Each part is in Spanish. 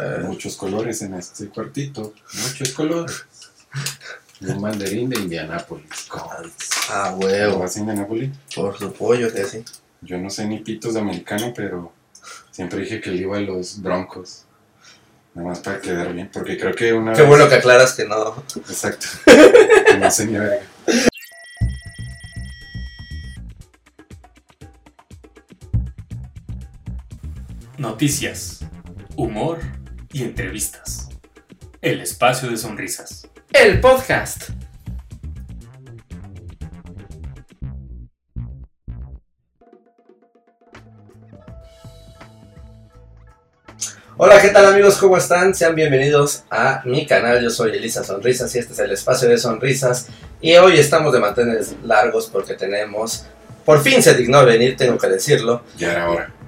Eh, muchos colores en este cuartito. Muchos colores. Un banderín de Indianápolis. ah, ¿Lo huevo. vas a Indianápolis? Por su pollo, que sí. Yo no sé ni pitos de americano, pero siempre dije que le iba a los broncos. Nada más para quedar bien, porque creo que una Qué vez- bueno que aclaras que no. Exacto. Que no sé ni verga. Noticias, humor y entrevistas. El espacio de sonrisas. El podcast. Hola, ¿qué tal amigos? ¿Cómo están? Sean bienvenidos a mi canal. Yo soy Elisa Sonrisas y este es el espacio de sonrisas. Y hoy estamos de mantener largos porque tenemos... Por fin se dignó a venir, tengo que decirlo. Ya era hora.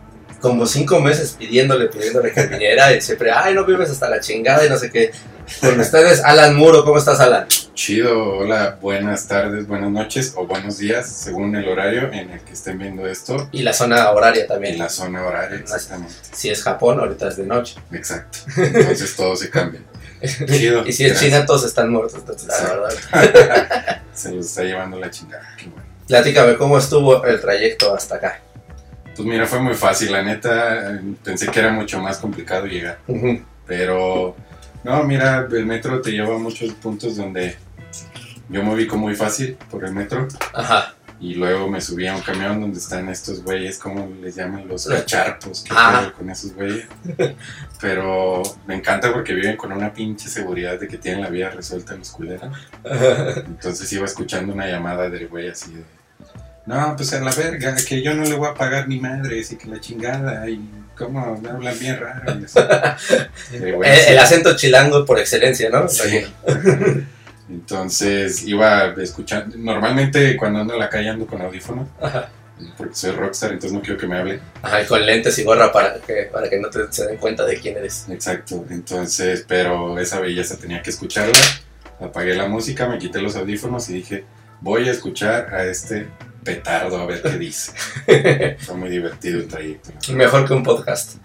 Como cinco meses pidiéndole, pidiéndole que viniera y siempre, ay, no vives hasta la chingada y no sé qué. Con ustedes, Alan Muro, ¿cómo estás, Alan? Chido, hola, buenas tardes, buenas noches o buenos días, según el horario en el que estén viendo esto Y la zona horaria y también. la zona horaria, exactamente. Si es Japón, ahorita es de noche. Exacto. Entonces todo se cambia. Chido. y si es gracias. China, todos están muertos. Entonces, la verdad. Se los está llevando la chingada. Qué bueno. Platícame, ¿cómo estuvo el trayecto hasta acá? Pues mira, fue muy fácil, la neta. Pensé que era mucho más complicado llegar. Pero, no, mira, el metro te lleva a muchos puntos donde yo me ubico muy fácil por el metro. Ajá. Y luego me subí a un camión donde están estos güeyes, ¿cómo les llaman? Los cacharpos. ¿Qué Ah. pedo con esos güeyes? Pero me encanta porque viven con una pinche seguridad de que tienen la vida resuelta los culeros. Entonces iba escuchando una llamada del güey así de... No, pues a la verga, que yo no le voy a pagar ni madre, así que la chingada, y cómo me hablan bien raro. y así. El acento chilango por excelencia, ¿no? Sí. Entonces iba escuchando. Normalmente cuando ando en la calle ando con audífono, Ajá. porque soy rockstar, entonces no quiero que me hable. Ajá, y con lentes y gorra para que, para que no te, se den cuenta de quién eres. Exacto. Entonces, pero esa belleza tenía que escucharla. Apagué la música, me quité los audífonos y dije, voy a escuchar a este petardo a ver qué dice. Fue muy divertido el trayecto. Mejor que un podcast.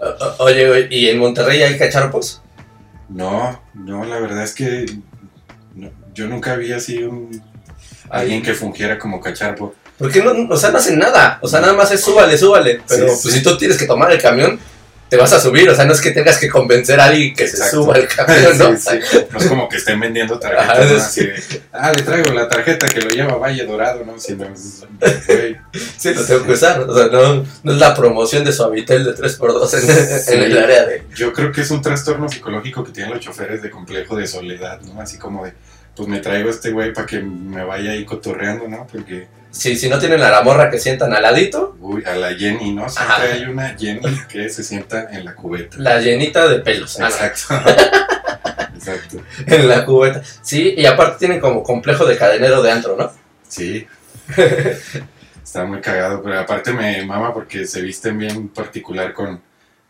O- Oye, ¿y en Monterrey hay cacharpos? No, no, la verdad es que no, yo nunca vi así un alguien que fungiera como cacharpo. Porque no, o sea, no hacen nada. O sea, nada más es súbale, súbale. Pero Sí, pues, sí. si tú tienes que tomar el camión, te vas a subir. O sea, no es que tengas que convencer a alguien que se suba al camión, ¿no? Sí, sí. No es como que estén vendiendo tarjetas, Ajá, ¿no? es- Así de, ah, le traigo la tarjeta que lo lleva Valle Dorado, ¿no? Si no, Sí, lo tengo que usar. O sea, no, no es la promoción de Suavitel de 3x2 en, Sí. en el área de. Yo creo que es un trastorno psicológico que tienen los choferes de complejo de soledad, ¿no? Así como de, pues me traigo a este güey para que me vaya ahí cotorreando, ¿no? Porque, Si, si no tienen a la morra que sientan al ladito, uy, a la Jenny, ¿no? Siempre Ajá. hay una Jenny que se sienta en la cubeta. la llenita de pelos. Exacto. Exacto. en la cubeta. Sí, y aparte tienen como complejo de cadenero de antro, ¿no? Sí. Está muy cagado, pero aparte me mama porque se visten bien particular con,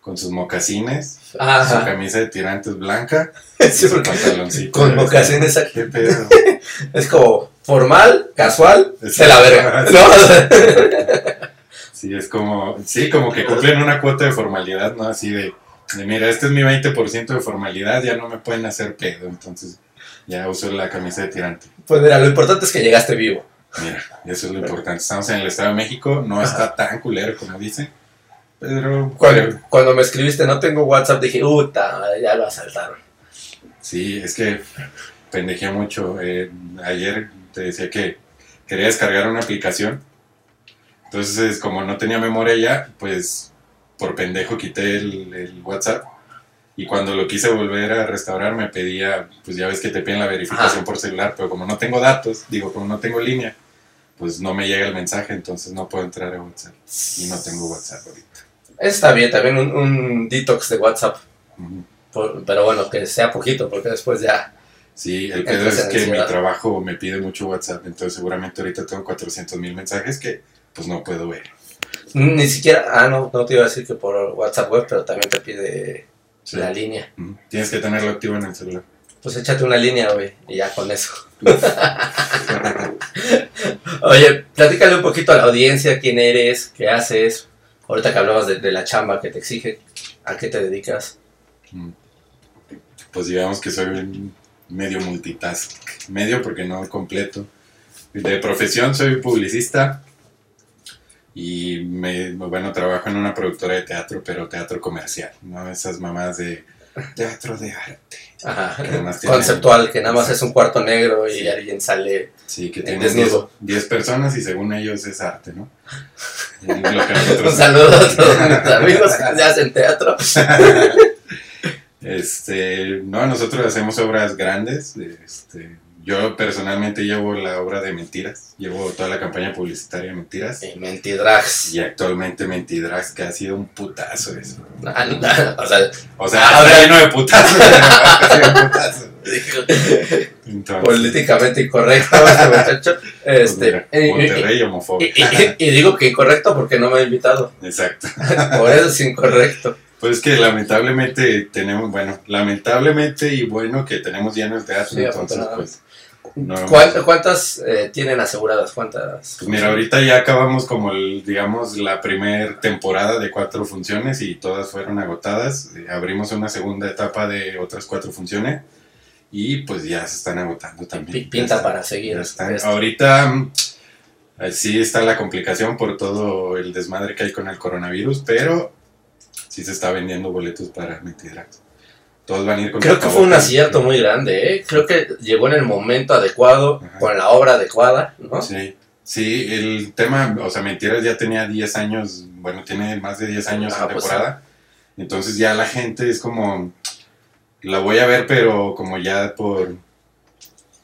con sus mocasines, su camisa de tirantes blanca, Sí, su pantaloncito. con mocasines ¿Qué pedo? es como formal, casual, de la verga. ¿no? Sí, es como, sí, como que cumplen una cuota de formalidad, ¿no? Así de, de, mira, este es mi 20% de formalidad, ya no me pueden hacer pedo, entonces ya uso la camisa de tirante. Pues mira, lo importante es que llegaste vivo. Mira, eso es lo importante. Estamos en el Estado de México, no está tan culero como dicen, pero Cuando, cuando me escribiste no tengo WhatsApp, dije, puta, ya lo asaltaron. sí, es que pendejé mucho. Eh, ayer te decía que quería descargar una aplicación, entonces como no tenía memoria ya, pues por pendejo quité el, el WhatsApp. Y cuando lo quise volver a restaurar me pedía, pues ya ves que te piden la verificación Ajá. por celular, pero como no tengo datos, digo, como no tengo línea, pues no me llega el mensaje, entonces no puedo entrar a WhatsApp. Y no tengo WhatsApp ahorita. Está bien, también un, un detox de WhatsApp. Por- pero bueno, que sea poquito, porque después ya. Sí, el pedo es que mi trabajo me pide mucho WhatsApp, entonces seguramente ahorita tengo 400 mil mensajes que pues no puedo ver. Ni siquiera. Ah, no, no te iba a decir que por WhatsApp web, pero también te pide Sí. la línea. Tienes que tenerlo activo en el celular. Pues échate una línea, güey, y ya con eso. Oye, platícale un poquito a la audiencia quién eres, qué haces. Ahorita que hablabas de, la chamba que te exige, ¿A qué te dedicas? Mm. Pues digamos que soy un medio multitask. Medio porque no completo. De profesión soy publicista y me, bueno, trabajo en una productora de teatro, pero teatro comercial, ¿no? Esas mamás de teatro de arte. Ajá. Que además tiene- Conceptual, que nada más es un cuarto negro y Sí. alguien sale. Sí, que tiene desnudo. 10 personas y según ellos es arte, ¿no? Un saludo a todos mis amigos que hacen teatro. Este, no, nosotros hacemos obras grandes. Este, yo personalmente llevo la obra de Mentiras, llevo toda la campaña publicitaria de Mentiras. Y Mentidrags. Y actualmente Mentidrags, que ha sido un putazo eso. Ah, no, O sea, O sea, Ah, ahora- lleno de putazos. pero ha sido un putazo. Entonces, políticamente incorrecto este muchacho. Este, Monterrey- y- y- Monterrey y, homofobia. y- y digo que incorrecto porque no me ha invitado. Exacto. Por eso es incorrecto. Pues que lamentablemente tenemos, bueno, lamentablemente y bueno que tenemos lleno el teatro, Sí, entonces pues, no, ¿Cuántas, cuántas eh, tienen aseguradas? ¿Cuántas? pues mira, ahorita ya acabamos como el, digamos, la primer temporada de cuatro funciones y todas fueron agotadas. Eh, abrimos una segunda etapa de otras cuatro funciones y pues ya se están agotando también. Pi- Pinta para seguir. Ahorita eh, sí está la complicación por todo el desmadre que hay con el coronavirus, pero sí se está vendiendo boletos para Mentidrax. Todos van a ir con Creo que fue un acierto muy grande, ¿eh? Creo que llegó en el momento adecuado, Ajá. con la obra adecuada, ¿no? Sí, sí, el tema, o sea, Mentiras ya tenía 10 años, bueno, tiene más de 10 años Ah, en pues temporada. Entonces ya la gente es como, la voy a ver, pero como ya por,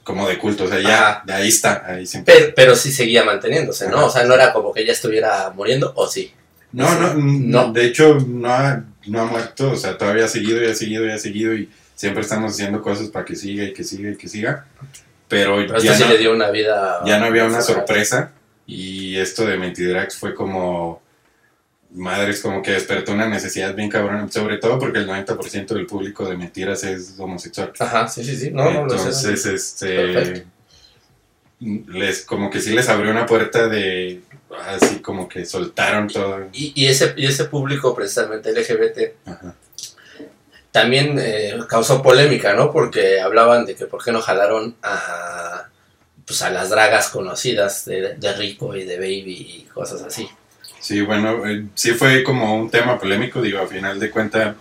como de culto, o sea, ya, de ahí está, ahí siempre. Pero, pero sí seguía manteniéndose, ¿no? Ajá. O sea, no era como que ya estuviera muriendo, ¿o sí? No, no, No. no, de hecho no no ha muerto, o sea, todavía ha seguido y ha seguido y ha seguido y siempre estamos haciendo cosas para que siga y que siga y que siga. Pero, Pero ya, esto sí no, le dio una vida... ya no había una sorpresa y esto de Mentidrax fue como, madres, como que despertó una necesidad bien cabrón, sobre todo porque el 90% del público de Mentiras es homosexual. Ajá, sí, sí, sí. No, no lo sé. Entonces, este, Perfecto. Les, como que sí les abrió una puerta de, así como que soltaron todo. Y, y ese, y ese público precisamente LGBT Ajá. también eh, causó polémica, ¿no? Porque hablaban de que por qué no jalaron a, pues a las dragas conocidas de, de Rico y de Baby y cosas así. Sí, bueno, eh, sí fue como un tema polémico, digo, a final de cuentas,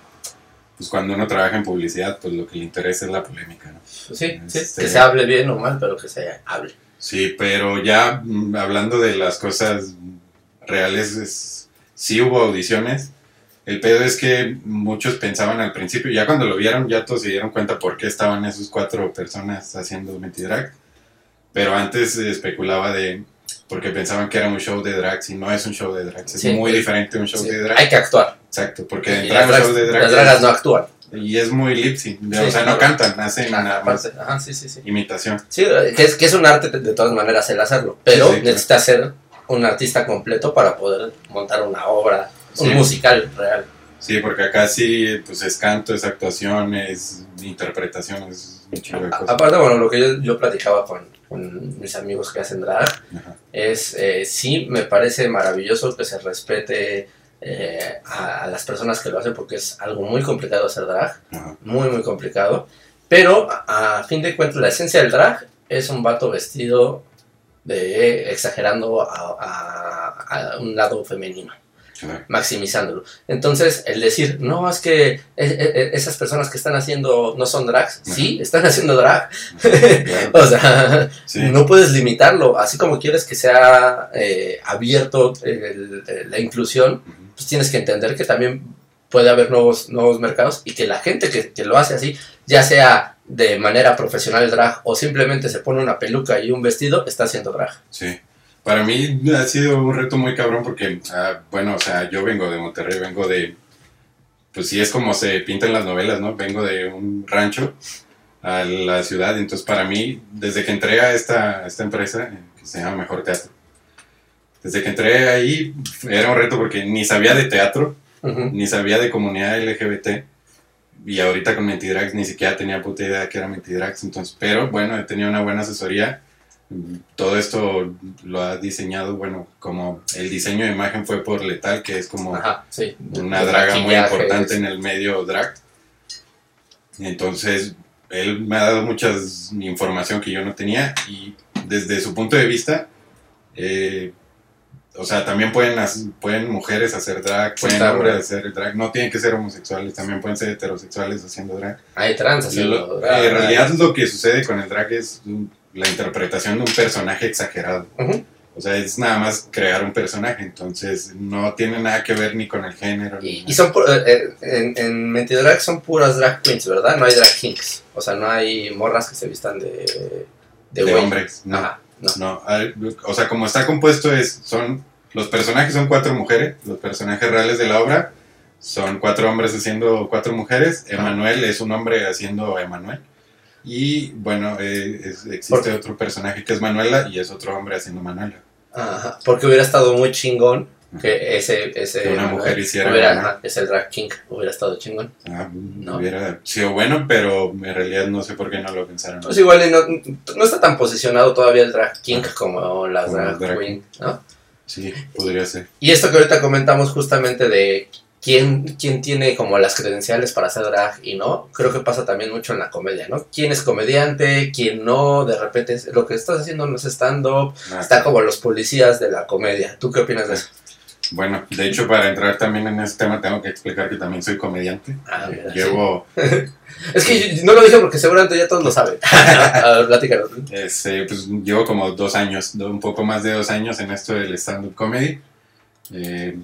pues cuando uno trabaja en publicidad, pues lo que le interesa es la polémica, ¿no? Sí, sí, Este- que se hable bien o mal, pero que se hable. Sí, pero ya mm, hablando de las cosas reales, es- sí hubo audiciones. El pedo es que muchos pensaban al principio, ya cuando lo vieron, ya todos se dieron cuenta por qué estaban esos cuatro personas haciendo Mentidrag. Pero antes se especulaba de, porque pensaban que era un show de drags y no es un show de drags, es Sí. muy diferente a un show Sí, de drags. Hay que actuar. Exacto, porque un show de drags las dragas no actúan. Y es muy lip sync, Sí, o sea, no cantan, hacen nada más Aparte, Ajá, sí, sí, sí. imitación. Sí, que es, que es un arte de, todas maneras el hacerlo, pero Sí, sí, claro. necesita ser un artista completo para poder montar una obra, un musical real. Sí, porque acá sí, pues es canto, es actuación, es interpretación, es un de cosas. Aparte, bueno, lo que yo, yo platicaba con, con mis amigos que hacen drag Ajá. es, eh, sí, me parece maravilloso que se respete eh, a, a las personas que lo hacen porque es algo muy complicado hacer drag, Ajá. muy, muy complicado, pero a, a fin de cuentas la esencia del drag es un vato vestido de exagerando a, un lado femenino maximizándolo. Entonces, el decir, no, es que eh, eh, esas personas que están haciendo no son drags, sí, están haciendo drag, Claro. o sea, Sí. no puedes limitarlo, así como quieres que sea eh, abierto el- el- la inclusión. Pues tienes que entender que también puede haber nuevos, nuevos mercados y que la gente que, que lo hace así, ya sea de manera profesional drag o simplemente se pone una peluca y un vestido, está haciendo drag. Sí. Para mí ha sido un reto muy cabrón porque, ah, bueno, o sea, yo vengo de Monterrey, vengo de, pues sí es como se pinta en las novelas, ¿no? Vengo de un rancho a la ciudad, entonces para mí, desde que entré a esta, esta empresa, que se llama Mejor Teatro, desde que entré ahí era un reto porque ni sabía de teatro, Ujú. ni sabía de comunidad LGBT. Y ahorita con Mentidrax ni siquiera tenía puta idea que era Mentidrax. Entonces, pero bueno, he tenido una buena asesoría. Todo esto lo ha diseñado, bueno, como el diseño de imagen fue por Letal, que es como Ajá, sí. una draga muy importante en el medio drag. Entonces, él me ha dado mucha información que yo no tenía y desde su punto de vista, eh, o sea, también pueden, hac- pueden mujeres hacer drag, pueden hombres hacer drag, no tienen que ser homosexuales, también pueden ser heterosexuales haciendo drag. Hay trans haciendo drag. en realidad lo que sucede con el drag es mm, la interpretación de un personaje exagerado. O sea, es nada más crear un personaje, entonces no tiene nada que ver ni con el género. ni Y, y son eh, eh, en, en Mentidrag son puras drag queens, ¿verdad? No hay drag kings. O sea, no hay morras que se vistan de. hombres, no. Ajá, no. No, hay- o sea, como está compuesto es, son, los personajes son cuatro mujeres, los personajes reales de la obra son cuatro hombres haciendo cuatro mujeres, Ajá. Emanuel es un hombre haciendo Emanuel, y bueno, eh, es- ¿Por existe otro personaje que es Manuela y es otro hombre haciendo Manuela. Ajá, porque hubiera estado muy chingón que ese. ese Que una mujer hiciera hubiera- Manuel. ajá, es el drag king. Hubiera estado chingón. Ah, No. Hubiera sido bueno, pero en realidad no sé por qué no lo pensaron. Pues igual no, no está tan posicionado todavía el drag king como las Como drag, drag queen, ¿no? Sí, podría ser. Y esto que ahorita comentamos justamente de quién, quién tiene como las credenciales para hacer drag y no, creo que pasa también mucho en la comedia, ¿no? ¿Quién es comediante? ¿Quién no? De repente lo que estás haciendo no es stand-up, Ah, está como los policías de la comedia. ¿Tú qué opinas de eso? Bueno, de hecho, para entrar también en este tema, tengo que explicar que también soy comediante. Ah, mira, Llevo, Es que yo- no lo dije porque seguramente ya todos lo saben. A ver, este, pues, llevo como dos años, un poco más de dos años en esto del stand-up comedy. Eh,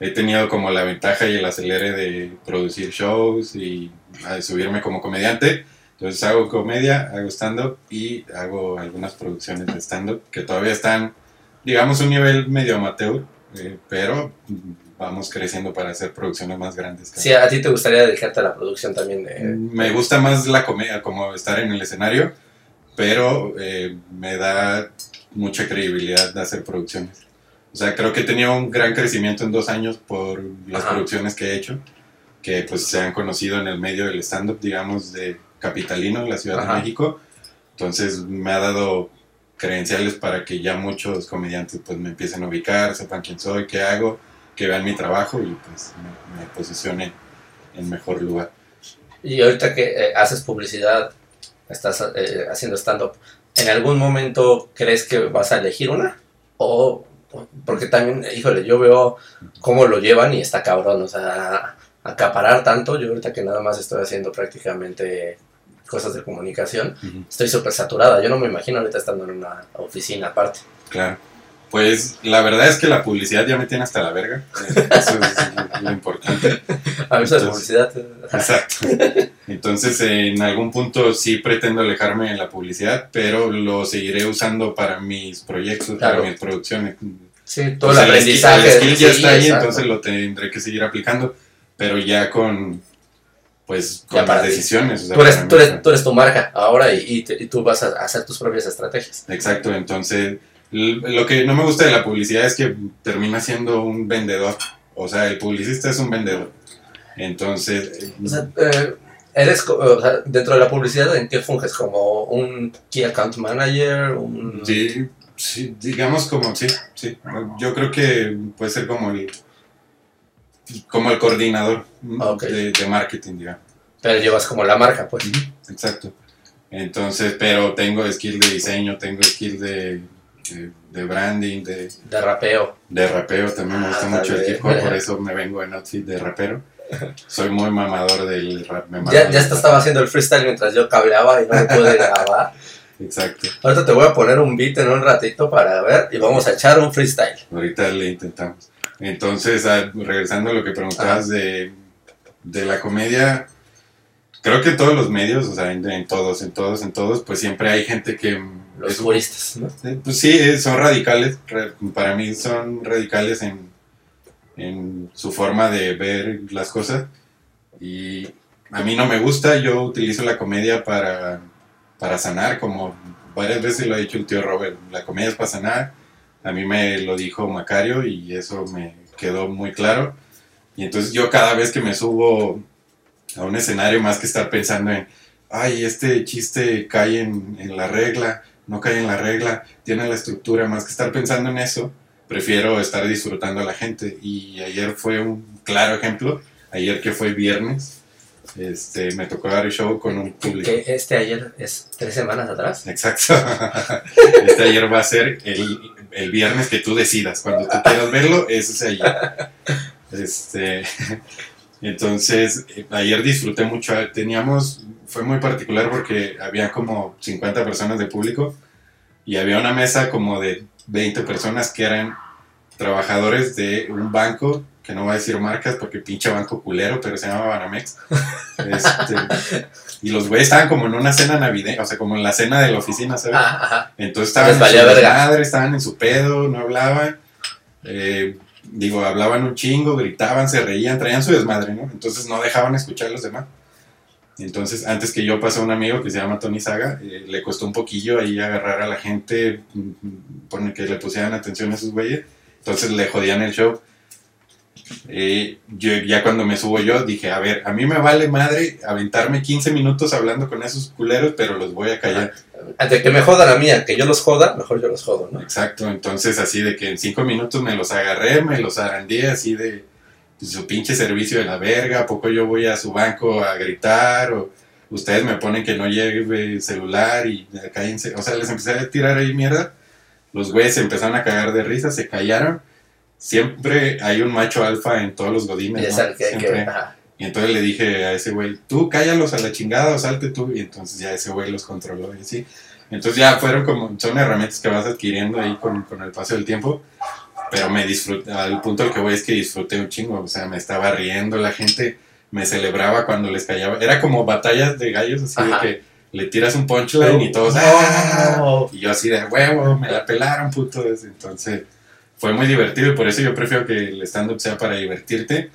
he tenido como la ventaja y el acelere de producir shows y ah, de subirme como comediante. Entonces hago comedia, hago stand-up y hago algunas producciones de stand-up que todavía están, digamos, a un nivel medio amateur, eh, pero vamos creciendo para hacer producciones más grandes. Si a ti te gustaría dedicarte a la producción también de... Me gusta más la comedia, como estar en el escenario, pero eh, me da mucha credibilidad de hacer producciones. O sea, creo que he tenido un gran crecimiento en dos años por las Ajá. producciones que he hecho, que pues se han conocido en el medio del stand-up, digamos, de Capitalino, la Ciudad Ajá. de México. Entonces me ha dado credenciales para que ya muchos comediantes pues me empiecen a ubicar, sepan quién soy, qué hago, que vean mi trabajo y pues me, posicione en mejor lugar. Y ahorita que eh, haces publicidad, estás eh, haciendo stand-up, ¿en algún momento crees que vas a elegir una? O, porque también, híjole, yo veo cómo lo llevan y está cabrón, o sea, acaparar tanto, yo ahorita que nada más estoy haciendo prácticamente cosas de comunicación, estoy súper saturada, yo no me imagino ahorita estando en una oficina aparte. Claro. Pues la verdad es que la publicidad ya me tiene hasta la verga. Eso es lo importante. A de Entonces- publicidad, Exacto. Entonces, en algún punto sí pretendo alejarme de la publicidad, pero lo seguiré usando para mis proyectos, Claro. para mis producciones. sí, todo O el aprendizaje. el skill ya está ahí, exacto. entonces lo tendré que seguir aplicando, pero ya con, pues, con las decisiones. o sea, Tú eres, tú, eres, tú eres tu marca ahora y, y te- y tú vas a hacer tus propias estrategias. Exacto, entonces lo que no me gusta de la publicidad es que termina siendo un vendedor. O sea, el publicista es un vendedor. Entonces, O sea, eh, eres, co- o sea, dentro de la publicidad, ¿en qué funges? ¿Como un Key Account Manager? Un... sí, sí, digamos como, sí, sí. Yo creo que puede ser como el, como el coordinador Ok. de, de marketing, digamos. Pero llevas como la marca, pues. Exacto. Entonces, pero tengo skill de diseño, tengo skill de, de, de branding, de, De rapeo. de rapeo. También me gusta Ah, mucho el hip hop, por eso me vengo en outfit de rapero. Soy muy mamador del rap. me Ya, ya estaba haciendo el freestyle mientras yo cableaba y no me pude grabar. Exacto. Ahorita te voy a poner un beat en un ratito para ver y vamos a echar un freestyle. Ahorita le intentamos. Entonces, ah, regresando a lo que preguntabas de, de la comedia, creo que en todos los medios, o sea, en, en todos, en todos, en todos, pues siempre hay gente que... Los puristas, ¿no? Pues sí, eh, son radicales. Para mí son radicales en, en su forma de ver las cosas. Y a mí no me gusta. Yo utilizo la comedia para, para sanar, como varias veces lo ha dicho el tío Robert. La comedia es para sanar. A mí me lo dijo Macario y eso me quedó muy claro. Y entonces yo cada vez que me subo a un escenario, más que estar pensando en, ay, este chiste cae en, en la regla, no cae en la regla, tiene la estructura, más que estar pensando en eso, prefiero estar disfrutando a la gente. Y ayer fue un claro ejemplo, ayer que fue viernes, este, me tocó dar el show con un público. Que este ayer es tres semanas atrás. Exacto. Este ayer va a ser el, el viernes que tú decidas. Cuando tú quieras verlo, ese es ayer. Este, entonces, eh, ayer disfruté mucho. Teníamos, fue muy particular porque había como 50 personas de público y había una mesa como de 20 personas que eran trabajadores de un banco que no voy a decir marcas porque pinche banco culero, pero se llama Banamex. Este, y los güeyes estaban como en una cena navideña, o sea, como en la cena de la oficina, ¿sabes? Ajá. Entonces estaban Les en su desmadre, estaban en su pedo, no hablaban. Eh, digo, hablaban un chingo, gritaban, se reían, traían su desmadre, ¿no? Entonces no dejaban escuchar a los demás. Entonces, antes que yo pasó un amigo que se llama Tony Saga, eh, le costó un poquillo ahí agarrar a la gente, mm, poner que le pusieran atención a esos güeyes. Entonces le jodían el show. Eh, yo ya cuando me subo yo dije, a ver, a mí me vale madre aventarme 15 minutos hablando con esos culeros, pero los voy a callar. Antes que me jodan a mí, a que yo los joda, mejor yo los jodo, ¿no? Exacto, entonces así de que en 5 minutos me los agarré, me los arandé así de pues, su pinche servicio de la verga, ¿a poco yo voy a su banco a gritar? O ustedes me ponen que no lleve celular y cállense. O sea, les empecé a tirar ahí mierda. Los güeyes se empezaron a cagar de risa, se callaron. Siempre hay un macho alfa en todos los godines. Y es ¿no? el que, que- Siempre. ajá. Y entonces le dije a ese güey, tú cállalos a la chingada o salte tú. Y entonces ya ese güey los controló y así. Entonces ya fueron como, son herramientas que vas adquiriendo ahí con, con el paso del tiempo. Pero me disfruté, al punto al que voy es que disfruté un chingo. O sea, me estaba riendo, la gente me celebraba cuando les callaba. Era como batallas de gallos, así Ajá. de que le tiras un punchline y todos. ¡ah! Y yo así de huevo, me la pelaron, puto. Entonces fue muy divertido y por eso yo prefiero que el stand-up sea para divertirte.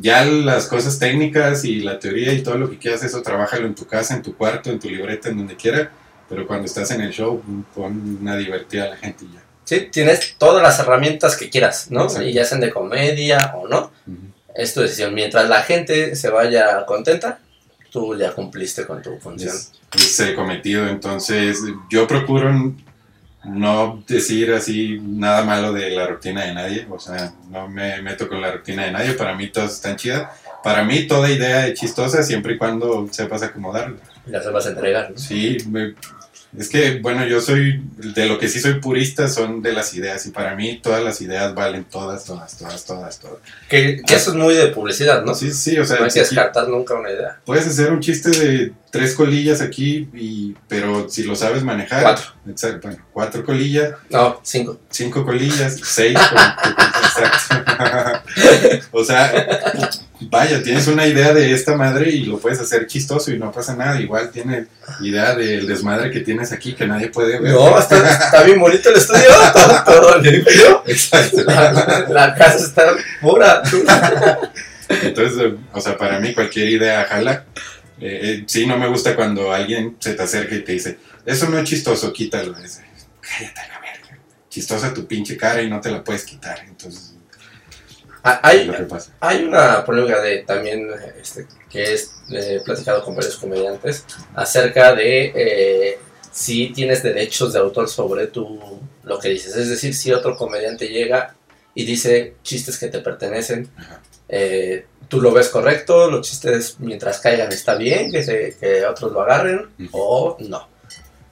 Ya las cosas técnicas y la teoría y todo lo que quieras, eso trabájalo en tu casa, en tu cuarto, en tu libreta, en donde quiera. Pero cuando estás en el show, pon una divertida a la gente y ya. Sí, tienes todas las herramientas que quieras, ¿no? Exacto. Y ya sean de comedia o no, es tu decisión. Mientras la gente se vaya contenta, tú ya cumpliste con tu función. Es, es el cometido. Entonces, yo procuro no decir así nada malo de la rutina de nadie. O sea, no me meto con la rutina de nadie. Para mí todas están chidas. Para mí toda idea es chistosa siempre y cuando sepas acomodarla. Ya se vas a entregar, ¿no? Sí, me- es que, bueno, yo soy, de lo que sí soy purista son de las ideas. Y para mí todas las ideas valen todas, todas, todas, todas, todas. Que, que eso es muy de publicidad, ¿no? Sí, sí, o sea, no hay que descartar nunca una idea. Puedes hacer un chiste de tres colillas aquí, y, pero si lo sabes manejar. Cuatro. Exacto, bueno, cuatro colillas, No, cinco. cinco colillas, seis. con- exacto. o sea, vaya, tienes una idea de esta madre y lo puedes hacer chistoso y no pasa nada. Igual tienes idea del desmadre que tienes aquí que nadie puede ver. No, está, está bien bonito el estudio, todo, todo limpio. Exacto. La, la casa está pura. Entonces, o sea, para mí cualquier idea jala. Eh, eh, sí, no me gusta cuando alguien se te acerca y te dice, eso no es chistoso, quítalo. Es, Cállate. Chistosa tu pinche cara y no te la puedes quitar. Entonces, Ah, Hay, lo que pasa. hay una polémica de también este, que es eh, platicado con varios comediantes acerca de eh, si tienes derechos de autor sobre tu lo que dices. Es decir, si otro comediante llega y dice chistes que te pertenecen, eh, tú lo ves correcto, los chistes mientras caigan está bien, que, se- que otros lo agarren o no.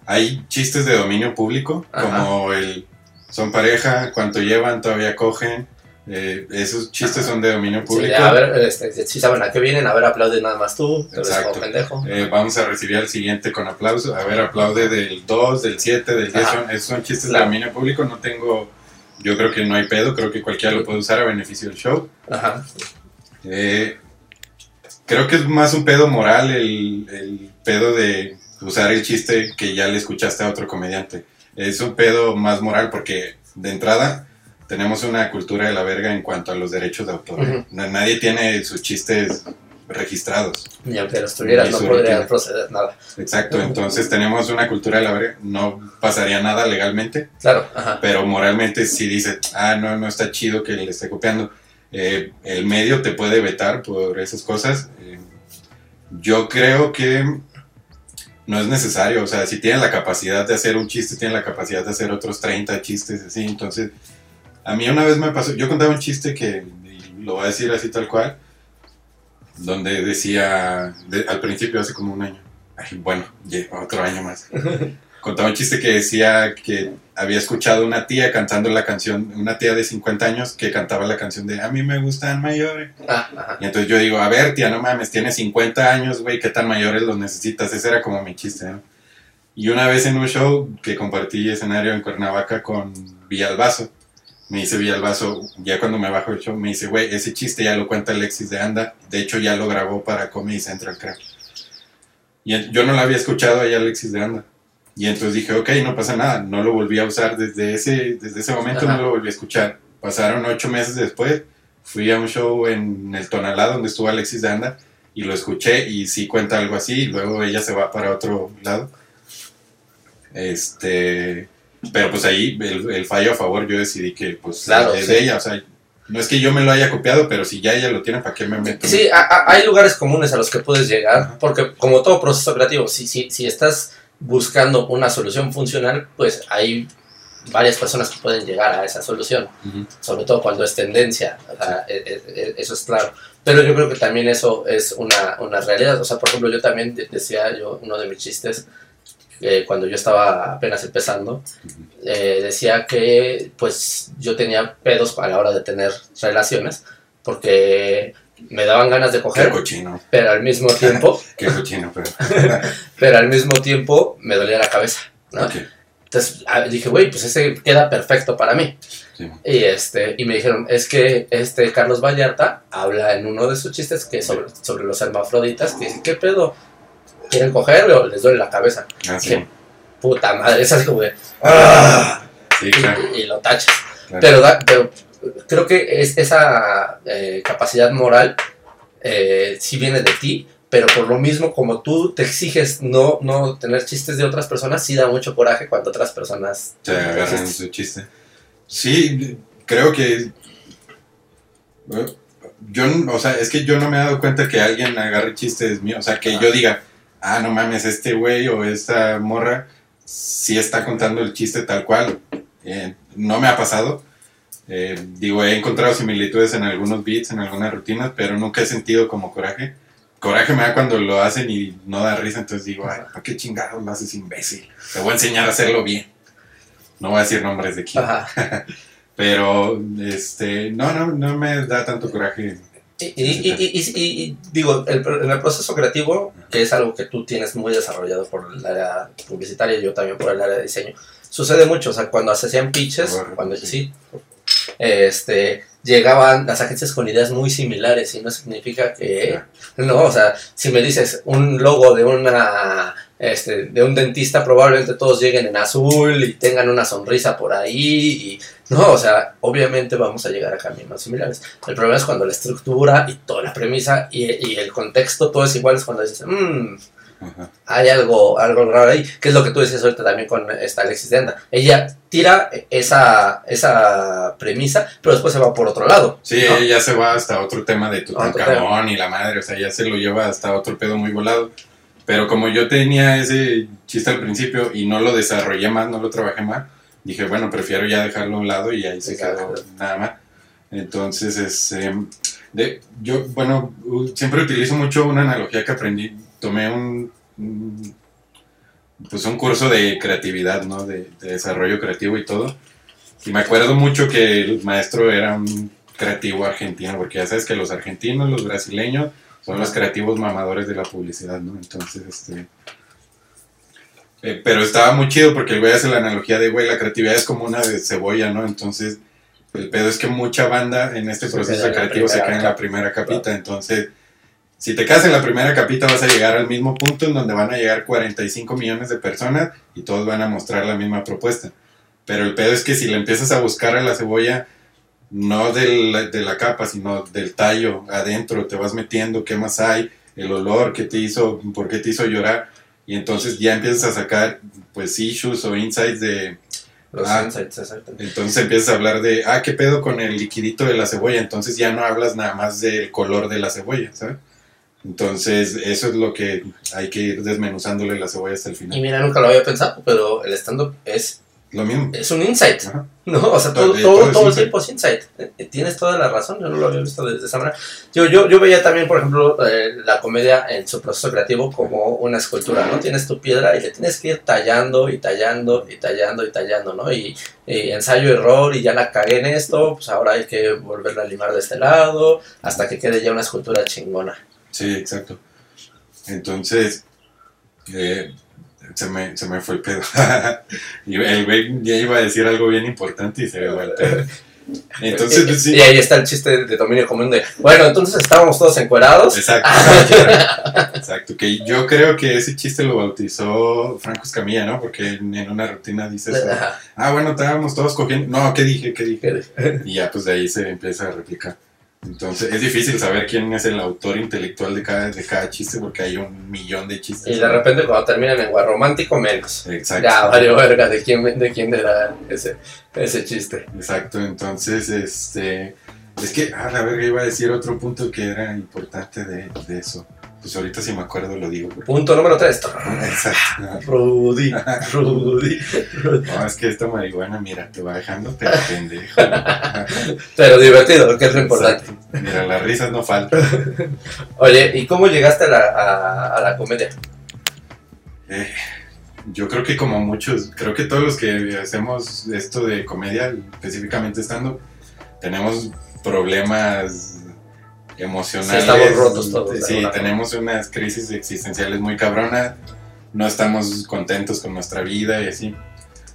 Hay chistes de dominio público, Ajá. como el son pareja, cuánto llevan, todavía cogen. Eh, esos chistes son de dominio Sí, público. a ver, este, si saben a qué vienen, a ver, aplaude nada más tú, como pendejo. Eh, vamos a recibir al siguiente con aplauso. A ver, aplaude del 2, del 7, del 10. Ajá. Son, esos son chistes Claro. de dominio público. No tengo. Yo creo que no hay pedo. Creo que cualquiera lo puede usar a beneficio del show. Ajá. Eh, creo que es más un pedo moral el, el pedo de usar el chiste que ya le escuchaste a otro comediante. Es un pedo más moral porque de entrada tenemos una cultura de la verga en cuanto a los derechos de autor. Nadie tiene sus chistes registrados. Y aunque los tuvieras, no podría rutina. proceder nada. Exacto, entonces tenemos una cultura de la verga. No pasaría nada legalmente, Claro, ajá. pero moralmente sí dice, ah, no, no está chido que le esté copiando. Eh, el medio te puede vetar por esas cosas. Eh, yo creo que no es necesario. O sea, si tienen la capacidad de hacer un chiste, tienen la capacidad de hacer otros 30 chistes, así. Entonces, a mí una vez me pasó, yo contaba un chiste que, lo voy a decir así tal cual, donde decía, de- al principio hace como un año, bueno, otro año más, contaba un chiste que decía que había escuchado una tía cantando la canción, una tía de 50 años que cantaba la canción de A mí me gustan mayores. Ah. Y entonces yo digo, a ver, tía, no mames, tienes 50 años, güey, ¿qué tan mayores los necesitas? Ese era como mi chiste, ¿no? Y una vez en un show que compartí escenario en Cuernavaca con Villalbazo, me dice Villalbazo, ya cuando me bajo el show, me dice, güey, ese chiste ya lo cuenta Alexis de Anda, de hecho ya lo grabó para Comedy Central, creo. Y yo no lo había escuchado ahí Alexis de Anda. Y entonces dije, ok, no pasa nada, no lo volví a usar desde ese, desde ese momento, Ajá. no lo volví a escuchar. Pasaron ocho meses después, fui a un show en el Tonalá donde estuvo Alexis de Anda y lo escuché y sí cuenta algo así y luego ella se va para otro lado. Este, pero pues ahí el, el fallo a favor yo decidí que pues Claro, es sí. de ella, o sea, no es que yo me lo haya copiado, pero si ya ella lo tiene, ¿para qué me meto? Sí, a- a- hay lugares comunes a los que puedes llegar, Ajá. porque como todo proceso creativo, si, si, si estás buscando una solución funcional, pues hay varias personas que pueden llegar a esa solución, Ujú. sobre todo cuando es tendencia, o sea, e- e- e- eso es claro. Pero yo creo que también eso es una, una realidad, o sea, por ejemplo, yo también de- decía, yo, uno de mis chistes, eh, cuando yo estaba apenas empezando, eh, decía que pues yo tenía pedos a la hora de tener relaciones, porque me daban ganas de Qué coger, cochino, pero al mismo tiempo, qué cochino, pero... pero al mismo tiempo me dolía la cabeza, ¿no? Ok, Entonces ah, dije, güey, pues ese queda perfecto para mí. sí. Y, este, y me dijeron, es que este Carlos Vallarta habla en uno de sus chistes que sobre, sobre los hermafroditas, que dice, ¿qué pedo? ¿Quieren coger o les duele la cabeza? Ah, sí, Dije, puta madre, es así como de, ¡ah! sí, claro, y, y lo tachas. claro. Pero, da- pero creo que es, esa eh, capacidad moral eh, sí viene de ti, pero por lo mismo, como tú te exiges no, no tener chistes de otras personas, sí da mucho coraje cuando otras personas Se agarran su chiste. Sí, creo que. bueno, Yo, o sea, es que yo no me he dado cuenta que alguien agarre chistes míos. O sea, que yo diga, ah, no mames, este güey o esta morra sí está contando el chiste tal cual. Eh, no me ha pasado. Eh, digo, he encontrado similitudes en algunos beats, en algunas rutinas, pero nunca he sentido como coraje. Coraje me da cuando lo hacen y no da risa, entonces digo, ay, ¿para qué chingados lo haces imbécil? Te voy a enseñar a hacerlo bien. No voy a decir nombres de quién. Pero, este, no, no, no me da tanto coraje. Y, y- y- y- digo, el, en el proceso creativo, que es algo que tú tienes muy desarrollado por el área publicitaria y yo también por el área de diseño, sucede mucho, o sea, cuando se hacían pitches, Correcto, cuando sí. sí, este, llegaban las agencias con ideas muy similares y no significa que, no, o sea, si me dices un logo de una, este, de un dentista, probablemente todos lleguen en azul y tengan una sonrisa por ahí y, no, o sea, obviamente vamos a llegar a caminos similares. El problema es cuando la estructura y toda la premisa y, y el contexto, todo es igual, es cuando dices, mmm, Ajá. hay algo, algo raro ahí, que es lo que tú decías ahorita también con esta Alexis de Anda. Ella tira esa, esa premisa, pero después se va por otro lado. Sí, ¿no? ella se va hasta otro tema de Tutankamón y la madre, o sea, ya se lo lleva hasta otro pedo muy volado. Pero como yo tenía ese chiste al principio y no lo desarrollé más, no lo trabajé más, dije, bueno, prefiero ya dejarlo a un lado y ahí se quedó nada más. Entonces, es, em, de, yo, bueno, siempre utilizo mucho una analogía que aprendí. Tomé un, un- pues un curso de creatividad, ¿no? De, de desarrollo creativo y todo. Y me acuerdo mucho que el maestro era un creativo argentino, porque ya sabes que los argentinos, los brasileños, son los creativos mamadores de la publicidad, ¿no? Entonces, este... eh, pero estaba muy chido porque el güey hace la analogía de, güey, la creatividad es como una de cebolla, ¿no? Entonces, el pedo es que mucha banda en este proceso creativo se queda en la primera capita. Entonces, si te quedas en la primera capita vas a llegar al mismo punto en donde van a llegar 45 millones de personas y todos van a mostrar la misma propuesta. Pero el pedo es que si le empiezas a buscar a la cebolla, no del- de la capa, sino del tallo adentro, te vas metiendo, qué más hay, el olor, qué te hizo, por qué te hizo llorar, y entonces ya empiezas a sacar, pues, issues o insights de, Los Ah. insights, exactamente. entonces empiezas a hablar de, ah, qué pedo con el liquidito de la cebolla, entonces ya no hablas nada más del color de la cebolla, ¿sabes? Entonces, eso es lo que hay que ir desmenuzándole la cebolla hasta el Y final. mira, nunca lo había pensado, pero el stand-up es, Lo mismo. es un insight. Ajá. No, o sea, Todo- todo, todo, el tiempo es insight. Eh, Tienes toda la razón, yo no lo había visto desde esa manera. Yo, yo, yo veía también, por ejemplo, eh, la comedia en su proceso creativo como una escultura, ¿no? Tienes tu piedra y le tienes que ir tallando y tallando y tallando y tallando, ¿no? Y, y ensayo error y ya la cagué en esto, pues ahora hay que volverla a limar de este lado hasta que quede ya una escultura chingona. Sí, exacto. Entonces, eh, se, me, se me fue el pedo. y el güey ya iba a decir algo bien importante y se me fue el pedo. Entonces, pues, sí. Y ahí está el chiste de dominio común de, bueno, entonces estábamos todos encuerados. Exacto. Exacto. Que yo creo que ese chiste lo bautizó Franco Escamilla, ¿no? Porque en, una rutina dice eso. Ajá. Ah, bueno, estábamos todos cogiendo. No, ¿qué dije? ¿Qué dije? Y ya pues de ahí se empieza a replicar. Entonces es difícil saber quién es el autor intelectual de cada, de cada chiste porque hay un millón de chistes. Y de repente cuando terminan en guarromántico, menos. Exacto. Ya, valió verga de quién, de quién era ese, ese chiste. Exacto, entonces, este, es que, ah, la verga, iba a decir otro punto que era importante de, de eso. Pues ahorita si me acuerdo lo digo. Punto número 3. Exacto. Rudy, Rudy. No, es que esta marihuana, mira, te va dejando pero pendejo. Pero divertido, que es lo importante. Exacto. Mira, las risas no faltan. Oye, ¿y cómo llegaste a la, a, a la comedia? Eh, yo creo que como muchos, creo que todos los que hacemos esto de comedia, específicamente estando, tenemos problemas emocionales. Sí, estamos rotos todos, Sí, tenemos unas crisis existenciales muy cabronas, no estamos contentos con nuestra vida y así.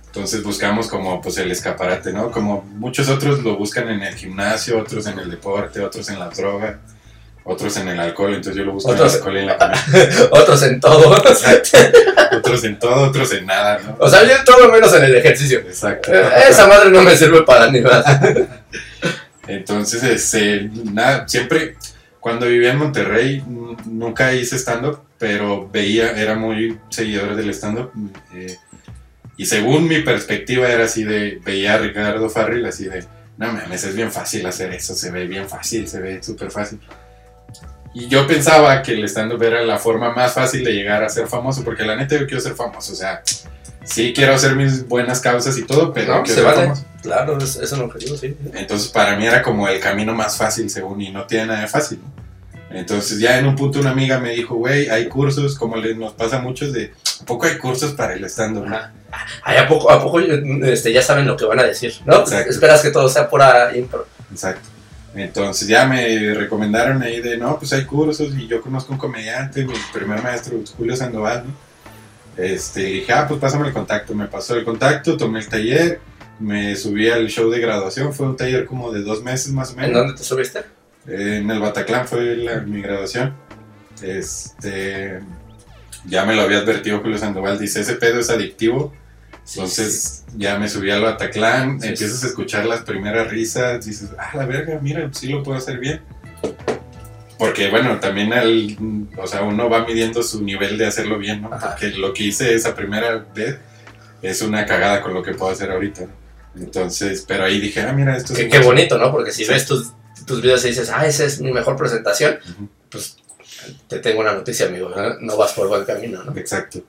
Entonces buscamos como pues el escaparate, ¿no? Como muchos otros lo buscan en el gimnasio, otros en el deporte, otros en la droga, otros en el alcohol, entonces yo lo busco Otros- en el alcohol y en la comedia. Otros en todo. otros en todo, otros en nada, ¿no? O sea, yo todo menos en el ejercicio. Exacto. Esa madre no me sirve para ni nada. Entonces, este, nada, siempre, cuando vivía en Monterrey, n- nunca hice stand-up, pero veía, era muy seguidor del stand-up. eh, y según mi perspectiva era así de, veía a Ricardo Farrell así de, no mames, es bien fácil hacer eso, se ve bien fácil, se ve súper fácil. Y yo pensaba que el stand-up era la forma más fácil de llegar a ser famoso, porque la neta yo quiero ser famoso, o sea, sí quiero hacer mis buenas causas y todo, pero No, quiero se ser vale. famoso. Claro, es, es un objetivo, sí. Entonces para mí era como el camino más fácil según y no tiene nada de fácil. ¿no? Entonces ya en un punto una amiga me dijo, güey, hay cursos, como le, nos pasa a muchos de, ¿a poco hay cursos para el stand-up? Ay, ¿a poco, a poco este, ya saben lo que van a decir? ¿No? Exacto. Esperas que todo sea pura impro. Exacto. Entonces ya me recomendaron ahí de, no, pues hay cursos y yo conozco un comediante, mi primer maestro, Julio Sandoval, ¿no? Este, dije, ah, pues pásame el contacto. Me pasó el contacto, tomé el taller, me subí al show de graduación, fue un taller como de dos meses más o ¿En menos. dónde te subiste? En el Bataclan fue la, mi graduación. Este, ya me lo había advertido Julio Sandoval, dice, ese pedo es adictivo. Entonces ya me subí al Bataclan, Sí, empiezas a escuchar las primeras risas, dices, ah, la verga, mira, sí lo puedo hacer bien. Porque bueno, también el, o sea, uno va midiendo su nivel de hacerlo bien, ¿no? Ajá. Porque lo que hice esa primera vez es una cagada con lo que puedo hacer ahorita. ¿no? Entonces, pero ahí dije, ah, mira, esto es Qué, un qué curso". bonito, ¿no? Porque si Sí. ves tus, tus videos y dices, ah, esa es mi mejor presentación, pues te tengo una noticia, amigo. ¿no? No vas por buen camino, ¿no? Exacto.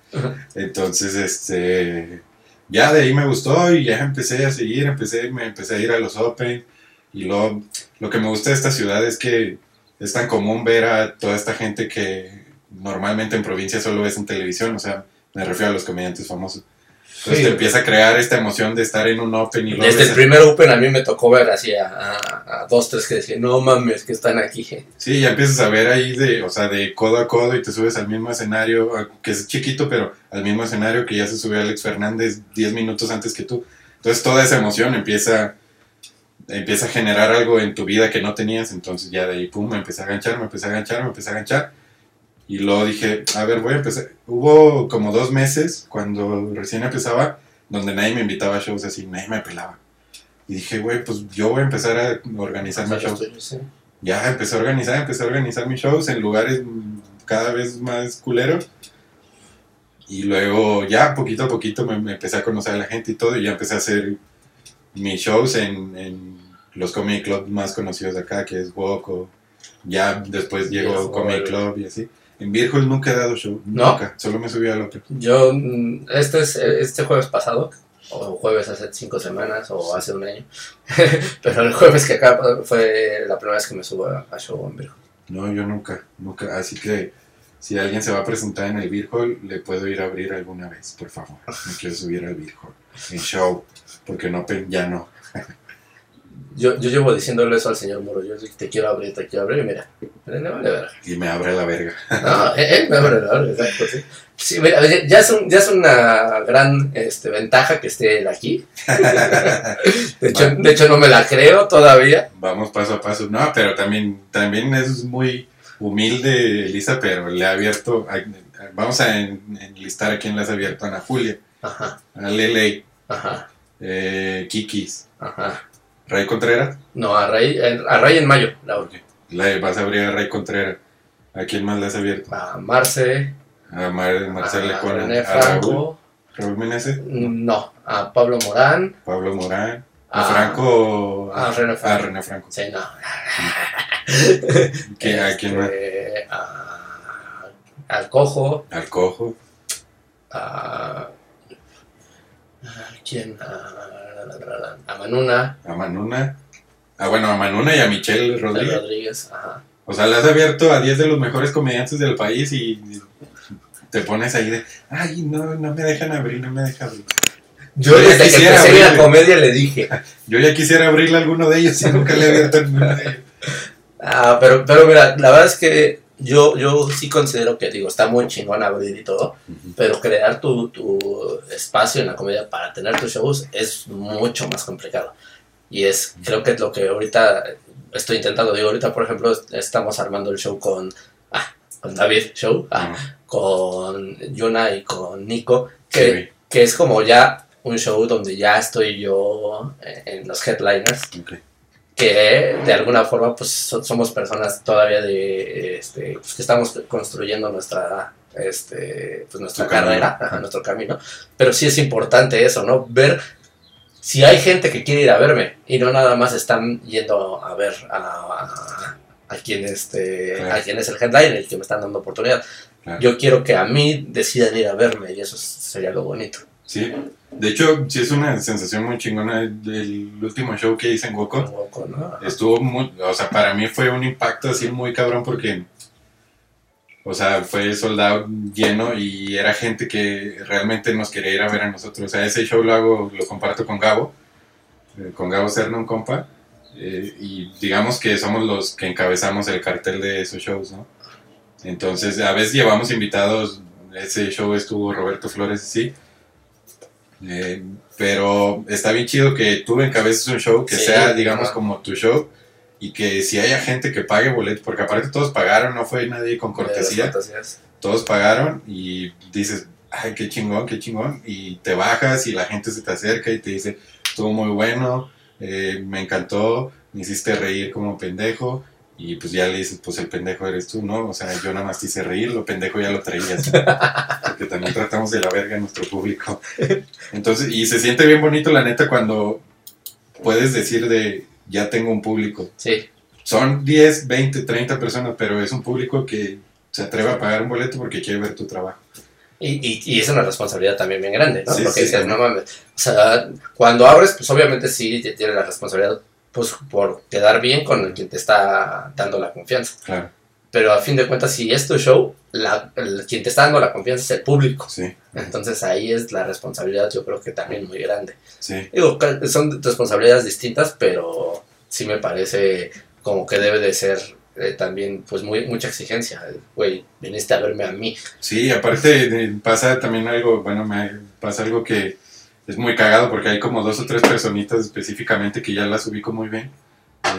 Entonces, este, ya de ahí me gustó y ya empecé a seguir, empecé, me empecé a ir a los Open y luego, lo que me gusta de esta ciudad es que es tan común ver a toda esta gente que normalmente en provincia solo ves en televisión, o sea, me refiero a los comediantes famosos. Entonces Sí. te empieza a crear esta emoción de estar en un Open y Desde el primer Open a mí me tocó ver así a, a- a dos, tres que decían, no mames, que están aquí. Sí, ya empiezas a ver ahí de, o sea, de codo a codo y te subes al mismo escenario, que es chiquito, pero al mismo escenario que ya se subió Alex Fernández 10 minutos antes que tú. Entonces toda esa emoción empieza, empieza a generar algo en tu vida que no tenías, entonces ya de ahí, pum, me empecé a ganchar, me empecé a ganchar, me empecé a ganchar. Y luego dije, a ver, voy a empezar. Hubo como dos meses cuando recién empezaba, donde nadie me invitaba a shows así, nadie me pelaba. Y dije, güey, pues yo voy a empezar a organizar mis shows Sí. ya empecé a organizar, empecé a organizar mis shows en lugares cada vez más culeros. Y luego ya poquito a poquito me, me empecé a conocer a la gente y todo, y ya empecé a hacer mis shows en, en los comedy clubs más conocidos de acá, que es Woco, Ya después llegó Virgol. Comedy Club y así. En Virgol nunca he dado show, ¿No? nunca. Solo me subí al otro. Yo, mm, este es este jueves pasado, o jueves hace cinco semanas, o hace un año, pero el jueves que acá fue la primera vez que me subo a, a show en Virgo. No, yo nunca, nunca. Así que si alguien se va a presentar en el Virgol, le puedo ir a abrir alguna vez, por favor. Me quiero subir al Virgol. En show, porque ya no. Yo, yo llevo diciéndole eso al señor Muro, yo digo, te quiero abrir, te quiero abrir, y mira, le vale verga. Y me abre la verga. No, eh, eh, me abre la verga, exacto, sí. Sí, mira, ya- es, un- ya es una gran este, ventaja que esté él aquí. De hecho, de hecho, no me la creo todavía. Vamos paso a paso. No, pero también, también es muy humilde, Elisa, pero le ha abierto. a- vamos a en- enlistar a quién le has abierto: a Ana Julia, Ajá, a Lele, ajá, eh, Kikis, ajá. Ray Contreras. No, a Ray, a Ray en mayo, la Ok. Le vas a abrir a Ray Contreras. ¿A quién más le has abierto? A Marce, A Mar Marcel a René a Raúl, Franco, Raúl Meneses, no, a Pablo Morán, Pablo Morán, a a Franco. a René Franco. A René Franco. Sí, no. ¿Qué- ¿A quién más? Este, a- al Cojo, Al Cojo. a, a quién, a, a Manuna, A Manuna. Ah, bueno, a Manuna y a Michelle Rodríguez. Rodríguez, ajá. O sea, le has abierto a 10 de los mejores comediantes del país y te pones ahí de, ay, no, no me dejan abrir, no me dejan abrir. Yo ya quisiera empecé la comedia le dije, Yo ya quisiera abrirle a alguno de ellos y nunca le he abierto a ninguno de ellos. ah, pero, pero mira, la verdad es que yo, yo sí considero que, digo, está muy chingón abrir y todo, pero crear tu, tu espacio en la comedia para tener tus shows es mucho más complicado. Y es, creo que es lo que ahorita estoy intentando. Digo, ahorita, por ejemplo, est- estamos armando el show con, ah, con David Show, ah, con Yuna y con Nico, que, Sí, que es como ya un show donde ya estoy yo eh, en los headliners. Que de alguna forma pues so- somos personas todavía de, este, pues, que estamos construyendo nuestra, este, pues, nuestra Tu camino. carrera, ajá, nuestro camino, pero sí es importante eso, ¿no? Ver si hay gente que quiere ir a verme y no nada más están yendo a ver a, a, a quien, este, Claro. a quien es el headliner, el que me están dando oportunidad. Claro. Yo quiero que a mí decidan ir a verme y eso sería lo bonito. Sí, de hecho, sí es una sensación muy chingona. El último show que hice en Goku ¿no? estuvo muy, o sea, para mí fue un impacto así muy cabrón porque, o sea, fue soldado lleno y era gente que realmente nos quería ir a ver a nosotros. O sea, ese show lo hago, lo comparto con Gabo, eh, con Gabo Serna, un compa, eh, y digamos que somos los que encabezamos el cartel de esos shows, ¿no? Entonces, a veces llevamos invitados, ese show estuvo Roberto Flores, sí. Eh, pero está bien chido que tú encabeces un show que Sí, sea, digamos, como tu show y que si haya gente que pague boleto, porque aparte todos pagaron, no fue nadie con cortesía, todos pagaron y dices, ay, qué chingón, qué chingón, y te bajas y la gente se te acerca y te dice, estuvo muy bueno, eh, me encantó, me hiciste reír como pendejo, y pues ya le dices, pues el pendejo eres tú, ¿no? O sea, yo nada más te hice reír, lo pendejo ya lo traías, porque también tratamos de la verga a nuestro público. Entonces, y se siente bien bonito, la neta, cuando puedes decir de, ya tengo un público. Sí, Son 10, 20, 30 personas, pero es un público que se atreve a pagar un boleto porque quiere ver tu trabajo. Y, y, y es una responsabilidad también bien grande, ¿no? Sí, Porque sí, dices, sí. no mames. O sea, cuando abres, pues obviamente sí te tienes la responsabilidad pues, por quedar bien con el quien te está dando la confianza. Claro, Pero a fin de cuentas, si es tu show, la, el- quien te está dando la confianza es el público. sí, Entonces ahí es la responsabilidad, yo creo que también muy grande. sí. Digo, son responsabilidades distintas, pero sí me parece como que debe de ser eh, también pues muy mucha exigencia. Güey, viniste a verme a mí. Sí, aparte de- pasa también algo, bueno, me pasa algo que es muy cagado porque hay como dos o tres personitas específicamente que ya las ubico muy bien,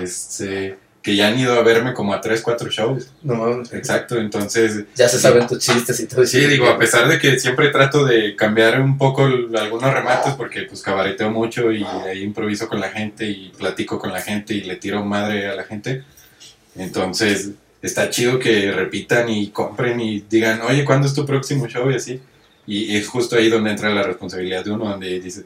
este, que ya han ido a verme como a tres, cuatro shows. No mames. Exacto, entonces Ya se saben tus chistes y todo eso. Sí, digo, a pesar de que siempre trato de cambiar un poco el- algunos remates porque pues cabareteo mucho y ahí improviso con la gente y platico con la gente y le tiro madre a la gente. Entonces, está chido que repitan y compren y digan, oye, ¿cuándo es tu próximo show? Y así. Y es justo ahí donde entra la responsabilidad de uno, donde dice,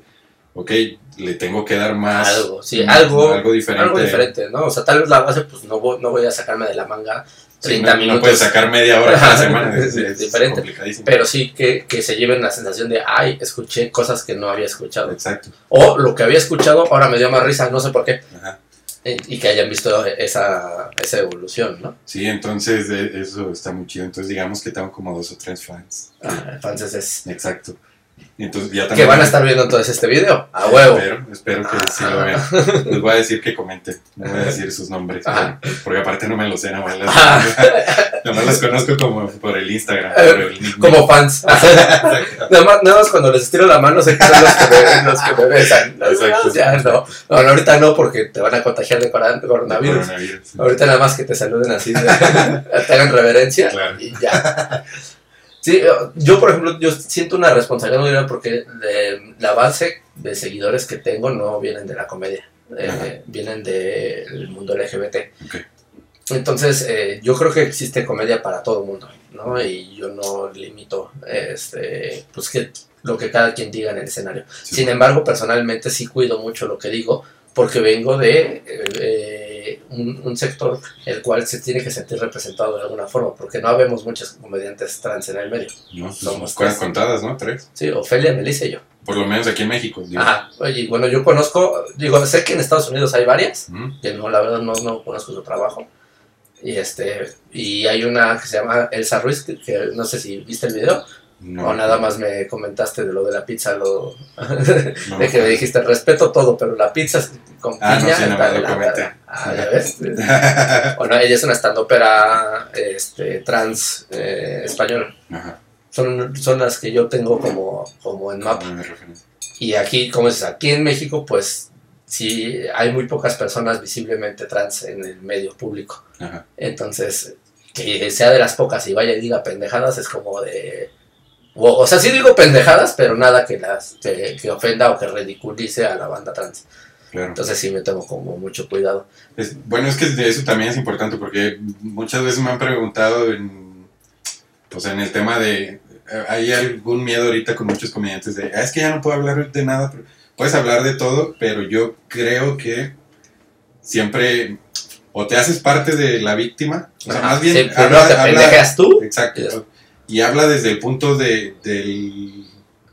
ok, le tengo que dar más. Algo, sí, algo, algo diferente. algo diferente, ¿no? O sea, tal vez la base, pues no voy, no voy a sacarme de la manga Sí, 30 no, minutos. No puedes sacar media hora cada semana. Es es, es diferente. complicadísimo. Pero sí que, que se lleven la sensación de, ay, escuché cosas que no había escuchado. Exacto. O lo que había escuchado ahora me dio más risa, no sé por qué. Ajá. Y que hayan visto esa, esa evolución, ¿no? Sí, entonces eh, eso está muy chido. Entonces digamos que tengo como dos o tres fans. Ah, entonces es... Exacto. Entonces ya Que también. van a estar viendo entonces este video, a huevo. Espero, espero que sí lo Ah. vean. Les voy a decir que comenten. No voy a decir sus nombres. Ajá. Porque aparte no me los sé, nada más las, Ah. nada más las conozco como por el Instagram. por el nickname. Como fans. Nada más, nada más cuando les estiro la mano sé que son los que me, los que me besan. Exacto. ya no. no. ahorita no porque te van a contagiar de coronavirus. Ahorita nada más que te saluden así, te hagan reverencia Claro. y ya. Sí, yo por ejemplo, yo siento una responsabilidad muy grande porque de- la base de seguidores que tengo no vienen de la comedia, eh, vienen del mundo LGBT. Entonces, eh, yo creo que existe comedia para todo el mundo, ¿no? Y yo no limito, este, pues que lo que cada quien diga en el escenario. Sí. Sin embargo, personalmente sí cuido mucho lo que digo porque vengo de eh, un, un sector el cual se tiene que sentir representado de alguna forma, porque no habemos muchos comediantes trans en el medio. No, pues, Somos tres. contadas, ¿no? Tres. Sí, Ofelia, Melissa y yo. Por lo menos aquí en México. digo. Ajá. Oye, bueno, yo conozco, digo, sé que en Estados Unidos hay varias, que no, la verdad no, no conozco su trabajo. Y este, y hay una que se llama Elsa Ruiz, que, que no sé si viste el video, No, o nada más me comentaste de lo de la pizza, lo, no. de que me dijiste respeto todo, pero la pizza con Ah, no, piña sí, no me lo comenté. verga. Ah, ya ves. Bueno, ella es una estandopera este, trans eh, española. Ajá. Son, son las que yo tengo como, como en mapa. Y aquí, como es aquí en México, pues sí hay muy pocas personas visiblemente trans en el medio público. Ajá. Entonces, que sea de las pocas y vaya y diga pendejadas es como de... O, o sea, sí digo pendejadas, pero nada que las que, que ofenda o que ridiculice a la banda trans. Claro. Entonces sí me tengo como mucho cuidado. Es- bueno, es que de eso también es importante porque muchas veces me han preguntado en, pues en el tema de, hay algún miedo ahorita con muchos comediantes de, "Ah, es que ya no puedo hablar de nada, pero puedes hablar de todo, pero yo creo que siempre o te haces parte de la víctima, o sea, Ajá, más bien sí, te habla- tú. Exacto. Y habla desde el punto de, del,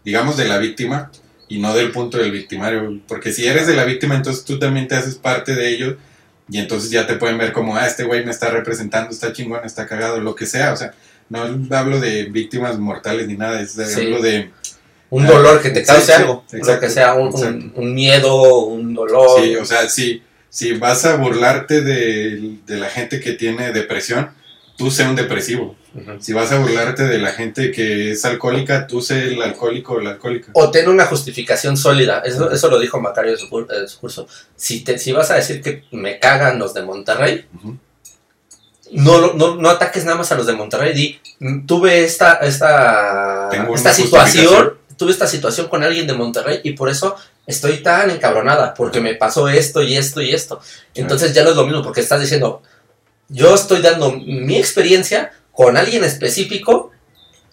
digamos, de la víctima y no del punto del victimario. Porque si eres de la víctima, entonces tú también te haces parte de ello y entonces ya te pueden ver como, ah, este güey me está representando, está chingón, está cagado, lo que sea. O sea, no hablo de víctimas mortales ni nada, es de- Sí. hablo de... Un dolor que te cause exacto, algo. exacto, lo que sea un, un- miedo, un dolor. Sí, o sea, si, si vas a burlarte de, de la gente que tiene depresión, tú sé un depresivo. Si vas a burlarte de la gente que es alcohólica, tú sé el alcohólico o la alcohólica. O ten una justificación sólida. Eso, eso lo dijo Macario en su, cur- en su curso. Si, te, si vas a decir que me cagan los de Monterrey, no, no, no ataques nada más a los de Monterrey. Di, "Mm, tuve esta, esta, Tengo esta situación, tuve esta situación con alguien de Monterrey y por eso estoy tan encabronada, porque me pasó esto y esto y esto. Entonces ya no es lo mismo, porque estás diciendo, yo estoy dando mi experiencia con alguien específico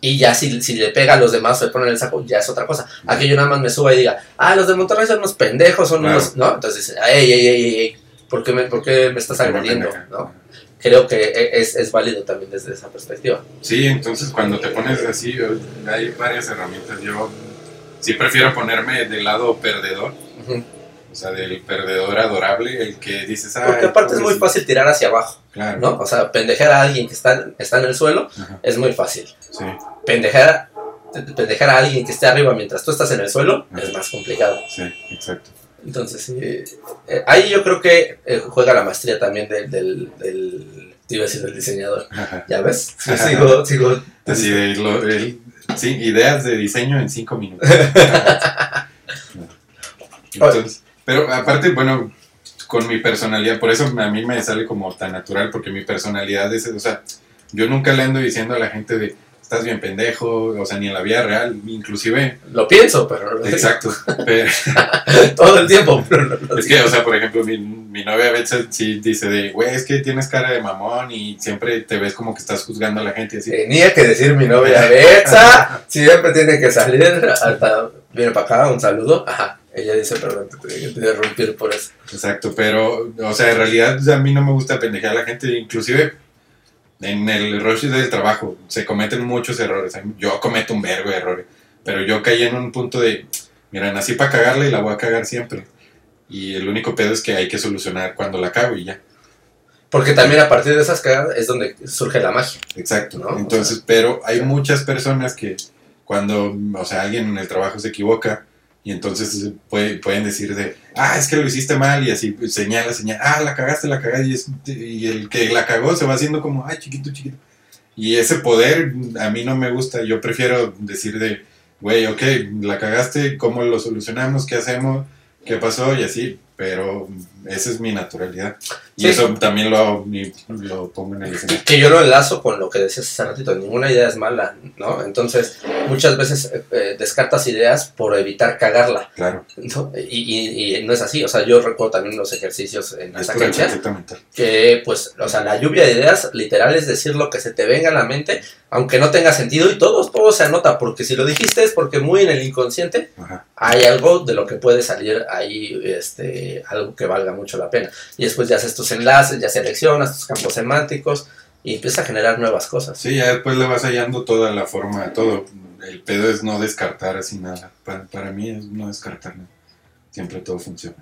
y ya si, si le pega a los demás o le ponen el saco, ya es otra cosa. Aquí yo nada más me suba y diga, ah, los de Monterrey son unos pendejos, son Claro. unos... ¿No? Entonces, ey, ey, ey, ey, ey, ¿por qué me, por qué me estás agrediendo? ¿no? Creo que e, es, es válido también desde esa perspectiva. Sí, entonces cuando te pones así, hay varias herramientas. Yo sí prefiero ponerme del lado perdedor, Ujú. o sea, del perdedor adorable, el que dices, ah, Porque aparte es muy fácil tirar hacia abajo, Claro. ¿no? O sea, pendejar a alguien que está, está en el suelo Ajá, es muy fácil. sí, Pendejar, pendejar a alguien que esté arriba mientras tú estás en el suelo Ajá. es más complicado. sí, exacto. Entonces, sí, eh, ahí yo creo que eh, juega la maestría también del, del, del, te iba a decir del diseñador. Ajá. ¿Ya ves? Sí, sigo, sigo. El- sí, ideas de diseño en cinco minutos. Entonces, pero aparte, bueno, con mi personalidad, por eso a mí me sale como tan natural, porque mi personalidad es, o sea, yo nunca le ando diciendo a la gente de, estás bien pendejo, o sea, ni en la vida real, inclusive, Lo pienso, pero exacto, pero todo el tiempo. Pero no es que, o sea, por ejemplo, mi, mi novia a veces sí dice de, güey, es que tienes cara de mamón y siempre te ves como que estás juzgando a la gente así. Tenía que decir mi novia Betsa, siempre tiene que salir, hasta viene para acá, un saludo. Ajá. Ella dice, perdón, te tengo que interrumpir por eso. Exacto, pero, o sea, en realidad a mí no me gusta pendejear a la gente, inclusive en el rush del trabajo se cometen muchos errores. Yo cometo un vergo de errores, pero yo caí en un punto de, mira, nací para cagarla y la voy a cagar siempre. Y el único pedo es que hay que solucionar cuando la cago y ya. Porque también a partir de esas cagadas es donde surge la magia. Exacto, ¿no? Entonces, pero hay muchas personas que cuando, o sea, alguien en el trabajo se equivoca y entonces pueden decir de, ah, es que lo hiciste mal y así señala, señala, ah, la cagaste, la cagaste y, es, y el que la cagó se va haciendo como, ay, chiquito, chiquito. Y ese poder a mí no me gusta, yo prefiero decir de, güey, ok, la cagaste, ¿cómo lo solucionamos? ¿Qué hacemos? ¿Qué pasó? Y así, pero esa es mi naturalidad. Y eso también lo, lo, pongo en el escenario. Que yo lo enlazo con lo que decías hace ratito, ninguna idea es mala, ¿no? Entonces, muchas veces eh, eh, descartas ideas por evitar cagarla. Claro. Y, y, no es así, o sea, yo recuerdo también los ejercicios en esa cancha. Que, pues, o sea, la lluvia de ideas literal es decir lo que se te venga a la mente, aunque no tenga sentido, y todo, todo se anota, porque si lo dijiste es porque muy en el inconsciente hay algo de lo que puede salir ahí, este, algo que valga mucho la pena. Y después ya haces tus enlaces, ya seleccionas tus campos semánticos y empieza a generar nuevas cosas. Sí, ya después le vas hallando toda la forma, todo. El pedo es no descartar así nada. Para, mí es no descartar nada. Siempre todo funciona.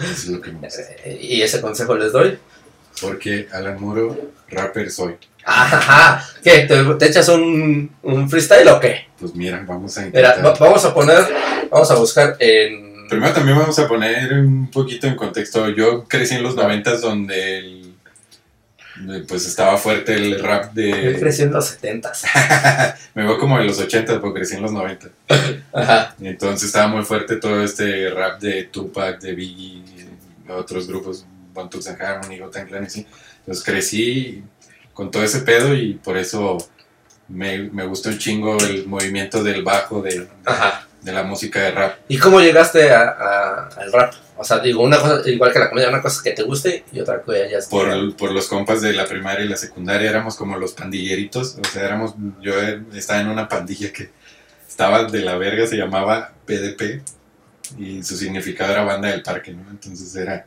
es lo que me eh, ¿Y ese consejo les doy? Porque Alan Muro, rapper soy. Ajá, ¿qué? ¿Te, echas un, un, freestyle o qué? Pues mira, vamos a intentar. vamos a poner, vamos a buscar en Primero también vamos a poner un poquito en contexto. Yo crecí en los noventas donde pues estaba fuerte el rap de... Yo crecí en los setentas. Me veo como en los ochentas porque crecí en los noventa. Ajá. Entonces estaba muy fuerte todo este rap de Tupac, de Biggie, otros grupos, One and Harmony, Gotham Clan y así. Entonces crecí con todo ese pedo y por eso me, me gustó un chingo el movimiento del bajo, de, Ajá de la música de rap. ¿Y cómo llegaste a, al rap? O sea, digo, una cosa, igual que la comedia, una cosa que te guste y otra cosa ya por, por los compas de la primaria y la secundaria éramos como los pandilleritos. O sea, éramos, yo estaba en una pandilla que estaba de la verga, se llamaba PDP y su significado era banda del parque, ¿no? Entonces era,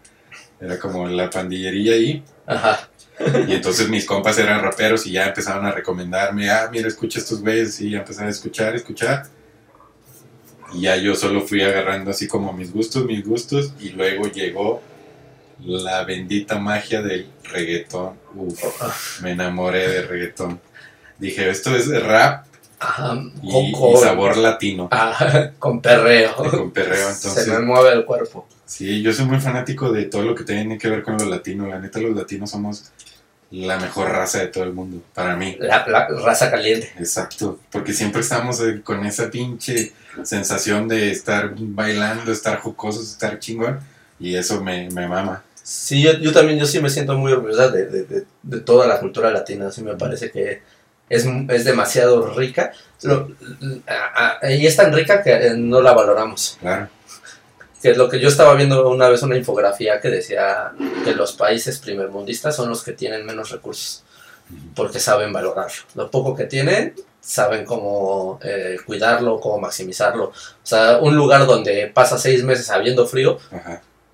era como la pandillería ahí. Ajá. Y entonces mis compas eran raperos y ya empezaron a recomendarme, ah, mira, escucha estos güeyes y ya empezaron a escuchar, escuchar. Y ya yo solo fui agarrando así como mis gustos, mis gustos, y luego llegó la bendita magia del reggaetón. Uf, me enamoré de reggaetón. Dije, esto es rap y, sabor latino. con perreo. con perreo, entonces. Se me mueve el cuerpo. Sí, yo soy muy fanático de todo lo que tiene que ver con lo latino. La neta, los latinos somos la mejor raza de todo el mundo, para mí. La, raza caliente. Exacto, porque siempre estamos eh, con esa pinche sensación de estar bailando, estar jocosos, estar chingón, y eso me, me mama. Sí, yo, yo, también, yo sí me siento muy orgullosa de, de, de, toda la cultura latina, sí me parece que es, es demasiado rica, y es tan rica que eh, no la valoramos. Claro. Que es lo que yo estaba viendo una vez una infografía que decía que los países primermundistas son los que tienen menos recursos, porque saben valorarlo. Lo poco que tienen, saben cómo eh, cuidarlo, cómo maximizarlo. O sea, un lugar donde pasa seis meses habiendo frío,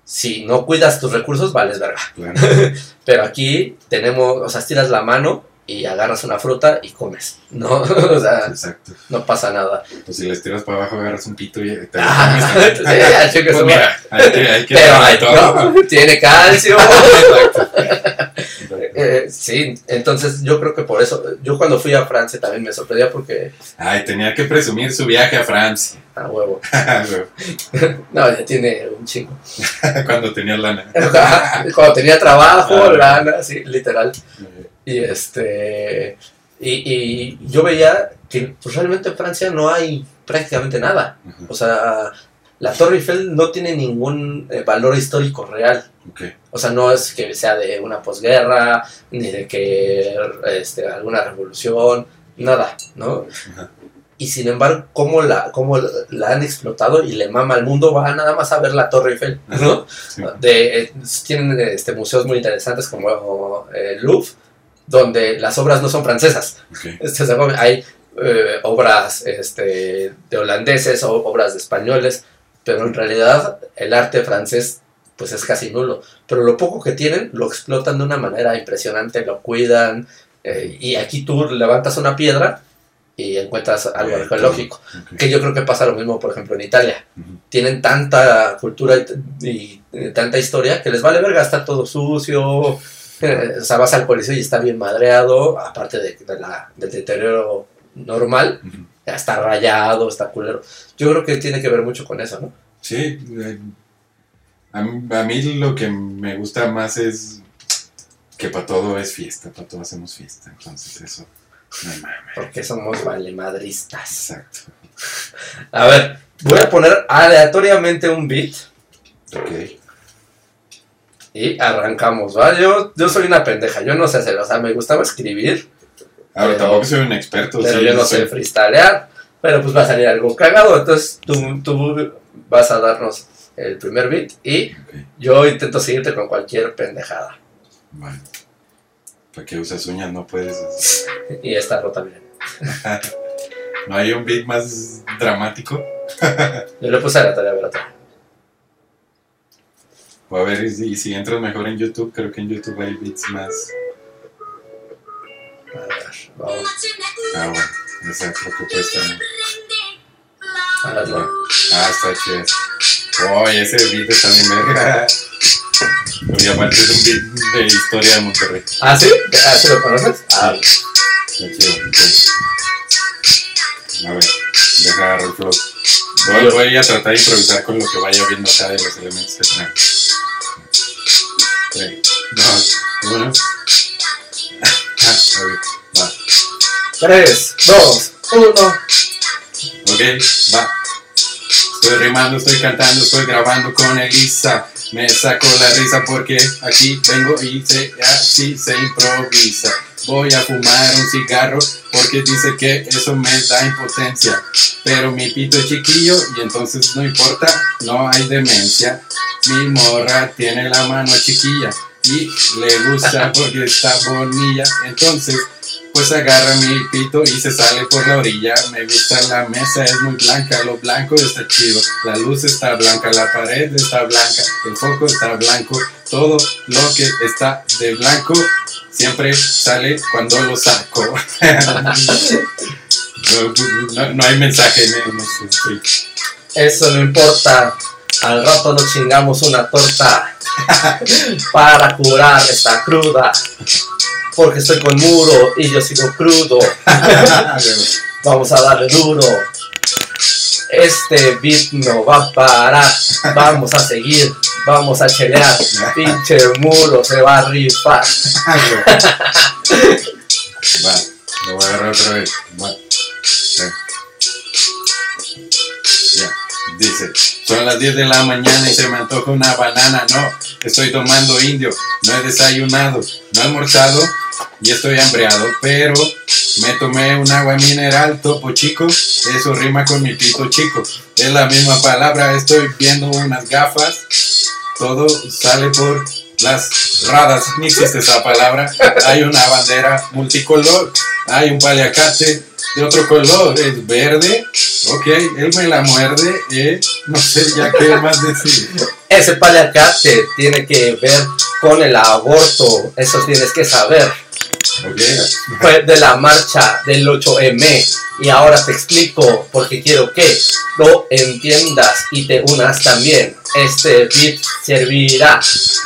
si no cuidas tus recursos, vales verga. Pero aquí tenemos, o sea, estiras la mano y agarras una fruta y comes, ¿no? o sea, Exacto. no pasa nada. Pues si le estiras para abajo, agarras un pito y te ah, sí, pues mira, hay que, hay que Pero hay, no, tiene calcio. eh, sí, entonces yo creo que por eso, yo cuando fui a Francia también me sorprendía porque... Ay, tenía que presumir su viaje a Francia. Ah, huevo. no, ya tiene un chingo. cuando tenía lana. cuando tenía trabajo, ah, lana, sí, literal. Y este. Y, yo veía que pues, realmente en Francia no hay prácticamente nada. O sea, la Torre Eiffel no tiene ningún eh, valor histórico real. O sea, no es que sea de una posguerra, ni de que este, alguna revolución, nada, ¿no? Y sin embargo, cómo la, cómo la han explotado y le mama al mundo, va nada más a ver la Torre Eiffel, ¿no? De, eh, tienen este, museos muy interesantes como el eh, Louvre, donde las obras no son francesas. Este, hay eh, obras este, de holandeses o obras de españoles, pero en realidad el arte francés pues es casi nulo. Pero lo poco que tienen lo explotan de una manera impresionante, lo cuidan. eh, y aquí tú levantas una piedra y encuentras algo arqueológico. Que yo creo que pasa lo mismo, por ejemplo, en Italia. Tienen tanta cultura y, y, eh, tanta historia que les vale verga, está todo sucio. O sea, vas al coliseo y está bien madreado, aparte de, de la- del deterioro normal, ya está rayado, está culero. Yo creo que tiene que ver mucho con eso, ¿no? Sí, eh, a, mí- a mí lo que me gusta más es que para todo es fiesta, para todo hacemos fiesta, entonces eso, no. Porque somos valemadristas. Exacto. A ver, voy a poner aleatoriamente un beat Ok. Y arrancamos, ¿va? Yo, yo soy una pendeja, yo no sé hacer, o sea, me gustaba escribir, Ahora, Pero- tampoco soy un experto. pero sí, yo no soy- sé freestylear, pero pues va a salir algo cagado, entonces tú, tú vas a darnos el primer beat y yo intento seguirte con cualquier pendejada. vale. ¿Para qué usas uñas? No puedes. Y esta rota bien. ¿No hay un beat más dramático? Yo le puse a ver otra. O a ver, y si, y si entras mejor en YouTube, creo que en YouTube hay beats más. A ver, vamos. Ah, bueno, esa creo que puede estar. A ver, no. Ah, está chido. Oh, ese beat está bien verga. Y aparte es un beat de historia de Monterrey. ¿Ah, sí? ¿Ah, sí lo conoces? Ah, Está chido. A ver, deja agarrar el flow. Voy, voy a tratar de improvisar con lo que vaya viendo acá de los elementos que tenemos. Tres, dos, uno. Ah, ok, va. 3, 2, 1. Ok, va. Estoy rimando, estoy cantando, estoy grabando con Elisa. Me saco la risa porque aquí vengo y se, así se improvisa. Voy a fumar un cigarro porque dice que eso me da impotencia. Pero mi pito es chiquillo y entonces no importa, no hay demencia. Mi morra tiene la mano chiquilla y le gusta porque está bonilla. Entonces pues agarra mi pito y se sale por la orilla. Me gusta la mesa, es muy blanca, lo blanco está chido. La luz está blanca, la pared está blanca, el foco está blanco. Todo lo que está de blanco siempre sale cuando lo saco. no, no- hay mensaje, sí. Eso no importa. Al rato nos chingamos una torta para curar esta cruda. Porque estoy con muro y yo sigo crudo. Vamos a darle duro. Este beat no va a parar. Vamos a seguir. Vamos a chelear. Pinche muro se va a rifar. Va, lo voy a agarrar otra vez. Va. Ya. Ya, dice, son las 10 de la mañana y se me antoja una banana, no, estoy tomando indio, no he desayunado, no he almorzado y estoy hambreado, pero me tomé un agua mineral topo chico, eso rima con mi pito chico, es la misma palabra, estoy viendo unas gafas, todo sale por las radas, ni existe esa palabra, hay una bandera multicolor, hay un paliacate de otro color, es verde, ok, él me la muerde, eh, no sé ya qué más decir. Ese paliacate tiene que ver con el aborto. Eso tienes que saber. Fue de la marcha del 8M. Y ahora te explico porque quiero que lo entiendas y te unas también. Este beat servirá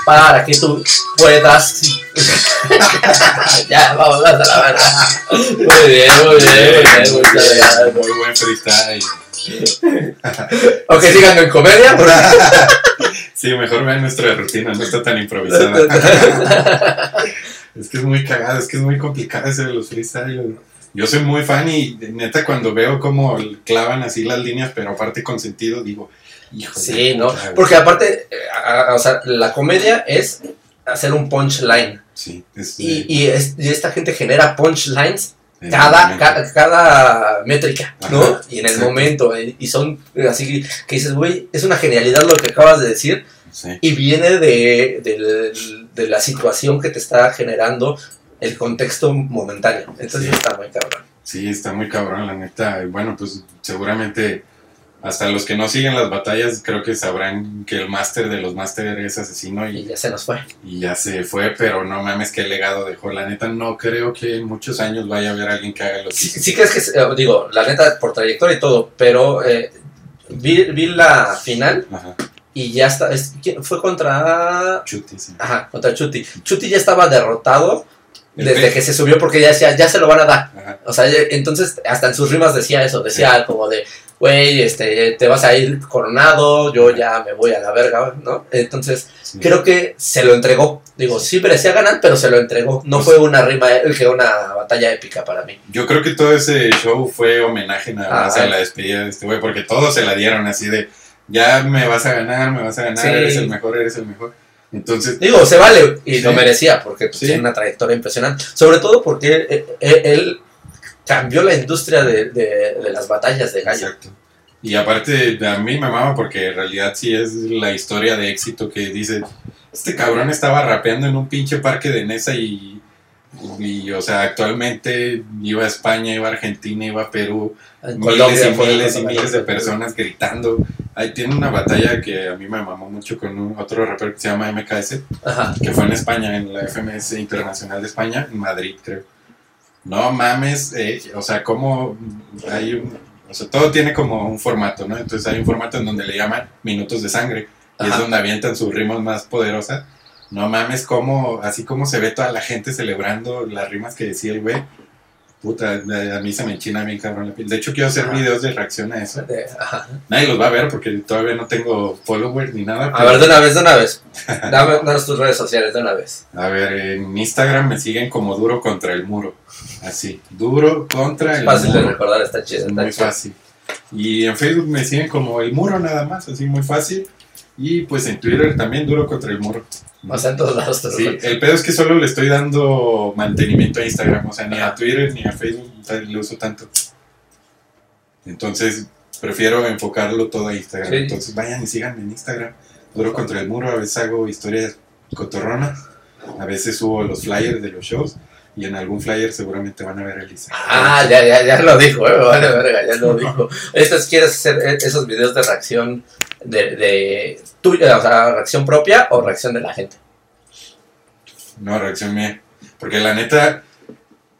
para que tú puedas. ya, vamos a la verdad. Muy bien, muy bien, muy bien. Muchas gracias. muy buen freestyle. Ok, síganme en comedia. Sí, mejor vean nuestra rutina, no está tan improvisada. Es que es muy cagado, es que es muy complicado ese de los freestyles. Yo soy muy fan y neta cuando veo cómo clavan así las líneas, pero aparte con sentido, digo, hijo Sí, ¿no? puta. Porque aparte, eh, a- a- o sea, la comedia es hacer un punchline. Sí, es, Y, y, es- y esta gente genera punchlines eh, cada, eh, ca- cada métrica, ¿no? Ajá, y en el momento. eh, Y son así que dices, güey, es una genialidad lo que acabas de decir. Sí, Y viene de, del- de la situación que te está generando el contexto momentáneo. Entonces Sí. está muy cabrón. sí, está muy cabrón, la neta. Bueno, pues seguramente hasta los que no siguen las batallas creo que sabrán que el máster de los máster es asesino Y y, ya se nos fue. y ya se fue, pero no mames qué legado dejó. La neta no creo que en muchos años vaya a haber alguien que haga lo que Sí, sí que, se- eh, digo, la neta, por trayectoria y todo, pero eh, vi, vi la final Ajá, y ya está, es- ¿quién- fue contra... Chuti, sí. Ajá, contra Chuti. Chuti ya estaba derrotado desde que se subió porque ya decía, ya se lo van a dar. Ajá, O sea, entonces hasta en sus rimas decía eso, decía como de, güey, este, te vas a ir coronado, yo ya me voy a la verga, ¿no? Entonces, sí. creo que se lo entregó. Digo, sí merecía ganar, pero se lo entregó. No Pues- fue una rima, eh, que una batalla épica para mí. Yo creo que todo ese show fue homenaje nada más Ah. a la despedida de este güey, porque todos se la dieron así de, ya me vas a ganar, me vas a ganar, Sí. eres el mejor, eres el mejor. Entonces, Digo, se vale y Sí. lo merecía porque pues, tiene una trayectoria impresionante. Sobre todo porque él, él- él cambió la industria de, de- de las batallas de gallo. exacto. Y aparte, a mí me mama porque en realidad sí es la historia de éxito que dice, este cabrón estaba rapeando en un pinche parque de Nesa y, y, o sea, actualmente iba a España, iba a Argentina, iba a Perú, En miles Colombia y miles y miles de personas gritando. Ahí tiene una batalla que a mí me mamó mucho con un- otro rapero que se llama MKS, Ajá. que fue en España, en la FMS Internacional de España, en Madrid, creo. No mames, eh, o sea, como hay un, o sea, todo tiene como un formato, ¿no? Entonces hay un formato en donde le llaman minutos de sangre, y es Ajá. donde avientan sus rimas más poderosas. No mames, como, así como se ve toda la gente celebrando las rimas que decía el güey. Puta, a mí se me enchina bien cabrón la piel. De hecho, quiero hacer Ajá. videos de reacción a eso. De- ajá. Nadie los va a ver porque todavía no tengo followers ni nada. A ver, de una vez, de una vez. Dame, danos tus redes sociales de una vez. A ver, en Instagram me siguen como duro contra el muro. Así, duro contra Es el fácil de muro. recordar, está chido. Está muy chido. fácil. Y en Facebook me siguen como el muro nada más, así muy fácil. Y pues en Twitter también duro contra el muro. O sea, en todos lados Sí, el pedo es que solo le estoy dando mantenimiento a Instagram, o sea, ni a. Twitter ni a Facebook le uso tanto. Entonces, prefiero enfocarlo todo a Instagram. Sí. Entonces, vayan y síganme en Instagram. Duro contra el muro, a veces hago historias cotorronas, a veces subo los flyers de los shows y en algún flyer seguramente van a ver a Elisa. Ah, ya, ya, ya lo dijo, eh, vale, verga, ya lo dijo. Estos quieres hacer eh, esos videos de reacción de, de tuya, o sea, reacción propia o reacción de la gente. No, reacción mía. Porque la neta,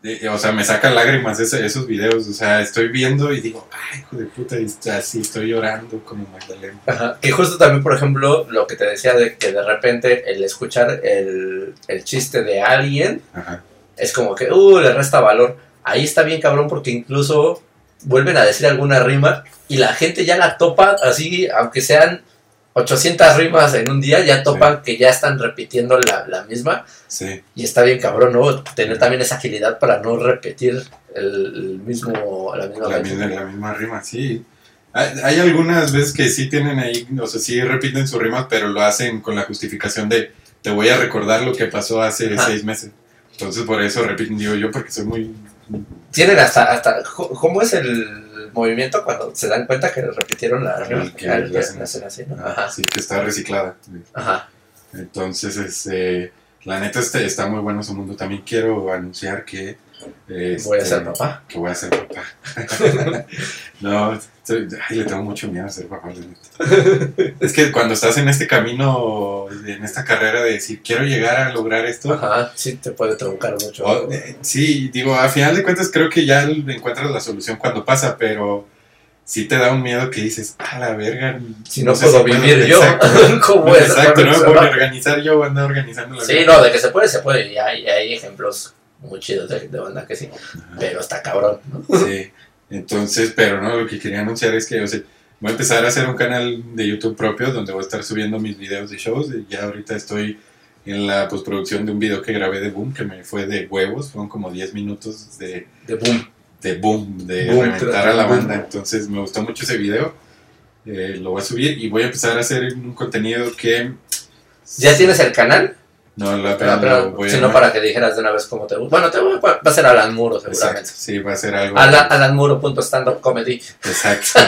eh, o sea, me sacan lágrimas ese- esos videos. O sea, estoy viendo y digo, ay, hijo de puta, y así estoy llorando como Magdalena. Ajá. Que justo también, por ejemplo, lo que te decía de que de repente el escuchar el, el chiste de alguien Ajá. es como que, uh, le resta valor. Ahí está bien cabrón porque incluso vuelven a decir alguna rima y la gente ya la topa así, aunque sean 800 rimas en un día, ya topan que ya están repitiendo la, la misma Sí, y está bien cabrón, ¿no? Tener también esa agilidad para no repetir el, el mismo, la misma la rima. misma, la misma rima, sí. Hay, hay algunas veces que sí tienen ahí, o sea, sí repiten sus rimas, pero lo hacen con la justificación de te voy a recordar lo que pasó hace Ajá. seis meses. Entonces por eso repiten, digo yo, porque soy muy... Tienen hasta, hasta, ¿cómo es el movimiento cuando se dan cuenta que repitieron la rima? El que Ah, que hacen hacen así, ¿no? ah, Ajá, Sí, que está reciclada. ajá. Entonces, este, la neta este, está muy bueno su mundo. También quiero anunciar que... Voy a este, ser papá. Que voy a ser papá. no, ay, le tengo mucho miedo a ser papá. es que cuando estás en este camino, en esta carrera de decir, quiero llegar a lograr esto, Ajá, sí te puede truncar mucho. o- eh, sí, digo, a final de cuentas creo que ya encuentras la solución cuando pasa, pero sí te da un miedo que dices, a la verga. si no, sé puedo si vivir yo, Exacto. ¿cómo es? Exacto, no me puedo ni organizar yo, andar organizando la Sí, vida. no, de que se puede, se puede. Y hay, hay ejemplos muy chidos de, de banda que sí. Ajá. Pero está cabrón, ¿no? Sí, entonces, pero no, lo que quería anunciar es que, o sea, voy a empezar a hacer un canal de YouTube propio donde voy a estar subiendo mis videos de shows. Ya ahorita estoy en la postproducción de un video que grabé de Boom, que me fue de huevos, fueron como 10 minutos de, De boom. de Boom, de Boom, reventar a la boom. banda. Entonces me gustó mucho ese video, eh, lo voy a subir y voy a empezar a hacer un contenido que... ¿Ya tienes el canal? No, la Pero, pero voy a- sino para que dijeras de una vez cómo te gusta. Bueno, te voy- va a ser Alan Muro, Exacto, seguramente. sí, va a ser algo... Alan, alanmuro.standupcomedy. Exacto.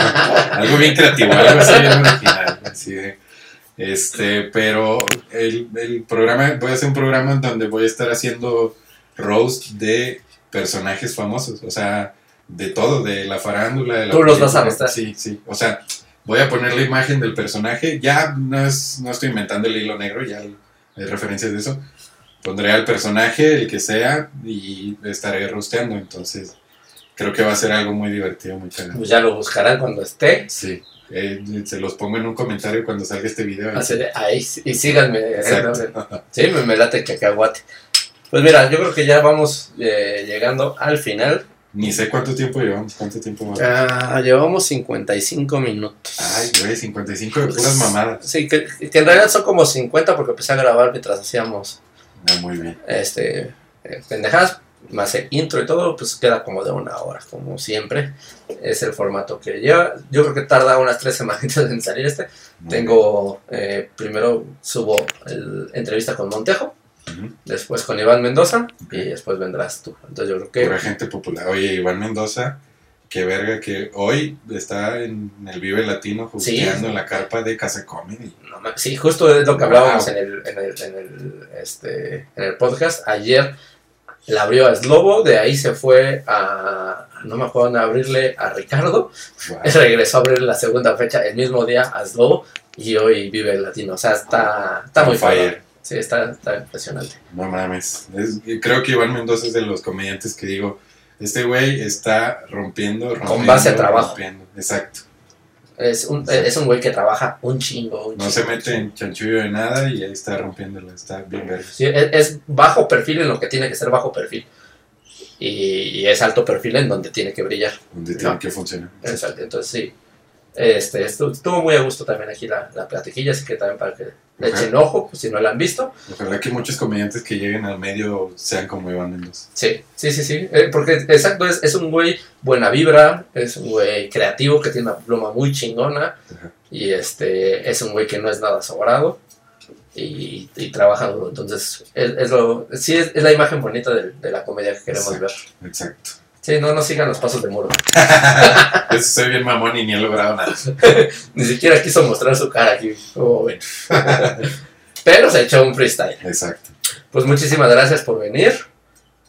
algo bien creativo, algo así bien original. Así de, este, pero el, el programa, voy a hacer un programa en donde voy a estar haciendo roast de personajes famosos. O sea, de todo, de la farándula. De la Tú los vas a mostrar. Sí, sí. O sea, voy a poner la imagen del personaje. Ya no, es, no estoy inventando el hilo negro, ya hay referencias de eso. Pondré al personaje, el que sea, y estaré rosteando. Entonces, creo que va a ser algo muy divertido, muy cagado. Pues ya lo buscarán cuando esté. Sí. Eh, se los pongo en un comentario cuando salga este video. Así de, ahí, y síganme. Exacto. Sí, me, me late cacahuate. Pues mira, yo creo que ya vamos eh, llegando al final. Ni sé cuánto tiempo llevamos, cuánto tiempo va. Ah, llevamos 55 minutos. Ay, güey, 55 de puras mamadas. Sí, que, que en realidad son como 50 porque empecé a grabar mientras hacíamos Ah, muy bien. este eh, pendejadas, más el intro y todo, pues queda como de una hora, como siempre. Es el formato que lleva. Yo creo que tarda unas tres semanitas en salir este. Muy Tengo, eh, primero subo el entrevista con Montejo, después con Iván Mendoza y después vendrás tú. Entonces yo creo Pura que... gente popular. Oye, Iván Mendoza, qué verga que hoy está en el Vive Latino justeando Sí. en la carpa de Casa Comedy. no sí, justo es lo que hablábamos Wow. en, el, en, el, en, el, este, en el podcast. Ayer la abrió a Slobo, de ahí se fue a... No me acuerdo dónde abrirle a Ricardo. Wow. regresó a abrir la segunda fecha el mismo día a Slobo y hoy vive el latino. O sea, está, está muy fire. fire. Sí, está, está impresionante. No mames. Es- creo que Iván Mendoza es de los comediantes que digo, este güey está rompiendo, rompiendo. base a trabajo. rompiendo. Exacto. Es un, es un güey que trabaja un chingo. un No chingo, se mete en chanchullo de nada y ahí está rompiéndolo. Está bien. Sí, es, es bajo perfil en lo que tiene que ser bajo perfil. Y, y es alto perfil en donde tiene que brillar. Donde tiene No. que funcionar. Exacto, entonces sí. Este, estuvo, muy a gusto también aquí la, la platiquilla, así que también para que le echen ojo, pues, si no la han visto. Ojalá que muchos comediantes que lleguen al medio sean como Iván Mendoza. Sí, sí, sí, sí. Eh, porque exacto, es, es un güey buena vibra, es un güey creativo que tiene una pluma muy chingona Ajá. y este es un güey que no es nada sobrado y, y trabaja duro. Entonces, es, es lo, sí, es, es la imagen bonita de, de la comedia que queremos Exacto. ver. Exacto. Sí, no nos sigan los pasos de muro. Yo soy bien mamón y ni he logrado nada. Ni siquiera quiso mostrar su cara aquí, como ven. Pero se echó un freestyle. Exacto. Pues muchísimas gracias por venir.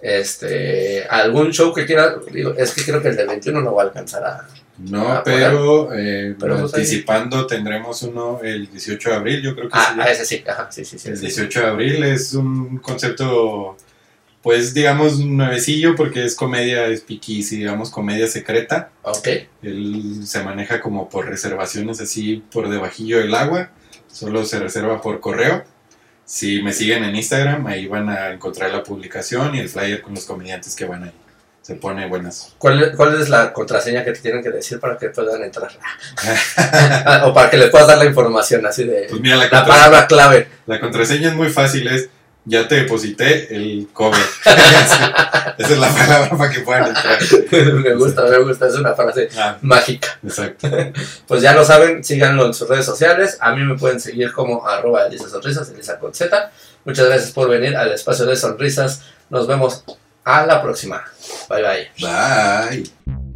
Este, algún show que quiera, digo, es que creo que el del 21 no va a alcanzar a. No, Ah, pero, eh, Pero, pues, anticipando tendremos uno el 18 de abril, yo creo que Ah, sí. a ese sí, ajá, sí, sí, sí. El sí. 18 de abril es un concepto, pues digamos, nuevecillo porque es comedia, es piquis y digamos comedia secreta. Ok, Él se maneja como por reservaciones así por debajillo del agua, solo se reserva por correo. Si me siguen en Instagram, ahí van a encontrar la publicación y el flyer con los comediantes que van ahí. Se pone buenas. ¿Cuál, ¿cuál es la contraseña que te tienen que decir para que puedan entrar? Ah, o para que les puedas dar la información así de Pues mira, la, la palabra clave. la contraseña es muy fácil, es ya te deposité el cover. Esa es la palabra para que puedan entrar. me gusta, me gusta, es una frase Ah, mágica. exacto. Pues ya lo saben, síganlo en sus redes sociales. A mí me pueden seguir como arroba Elisa Sonrisas, Elisa con Z. Muchas gracias por venir al espacio de sonrisas. Nos vemos a la próxima. Bye bye. Bye.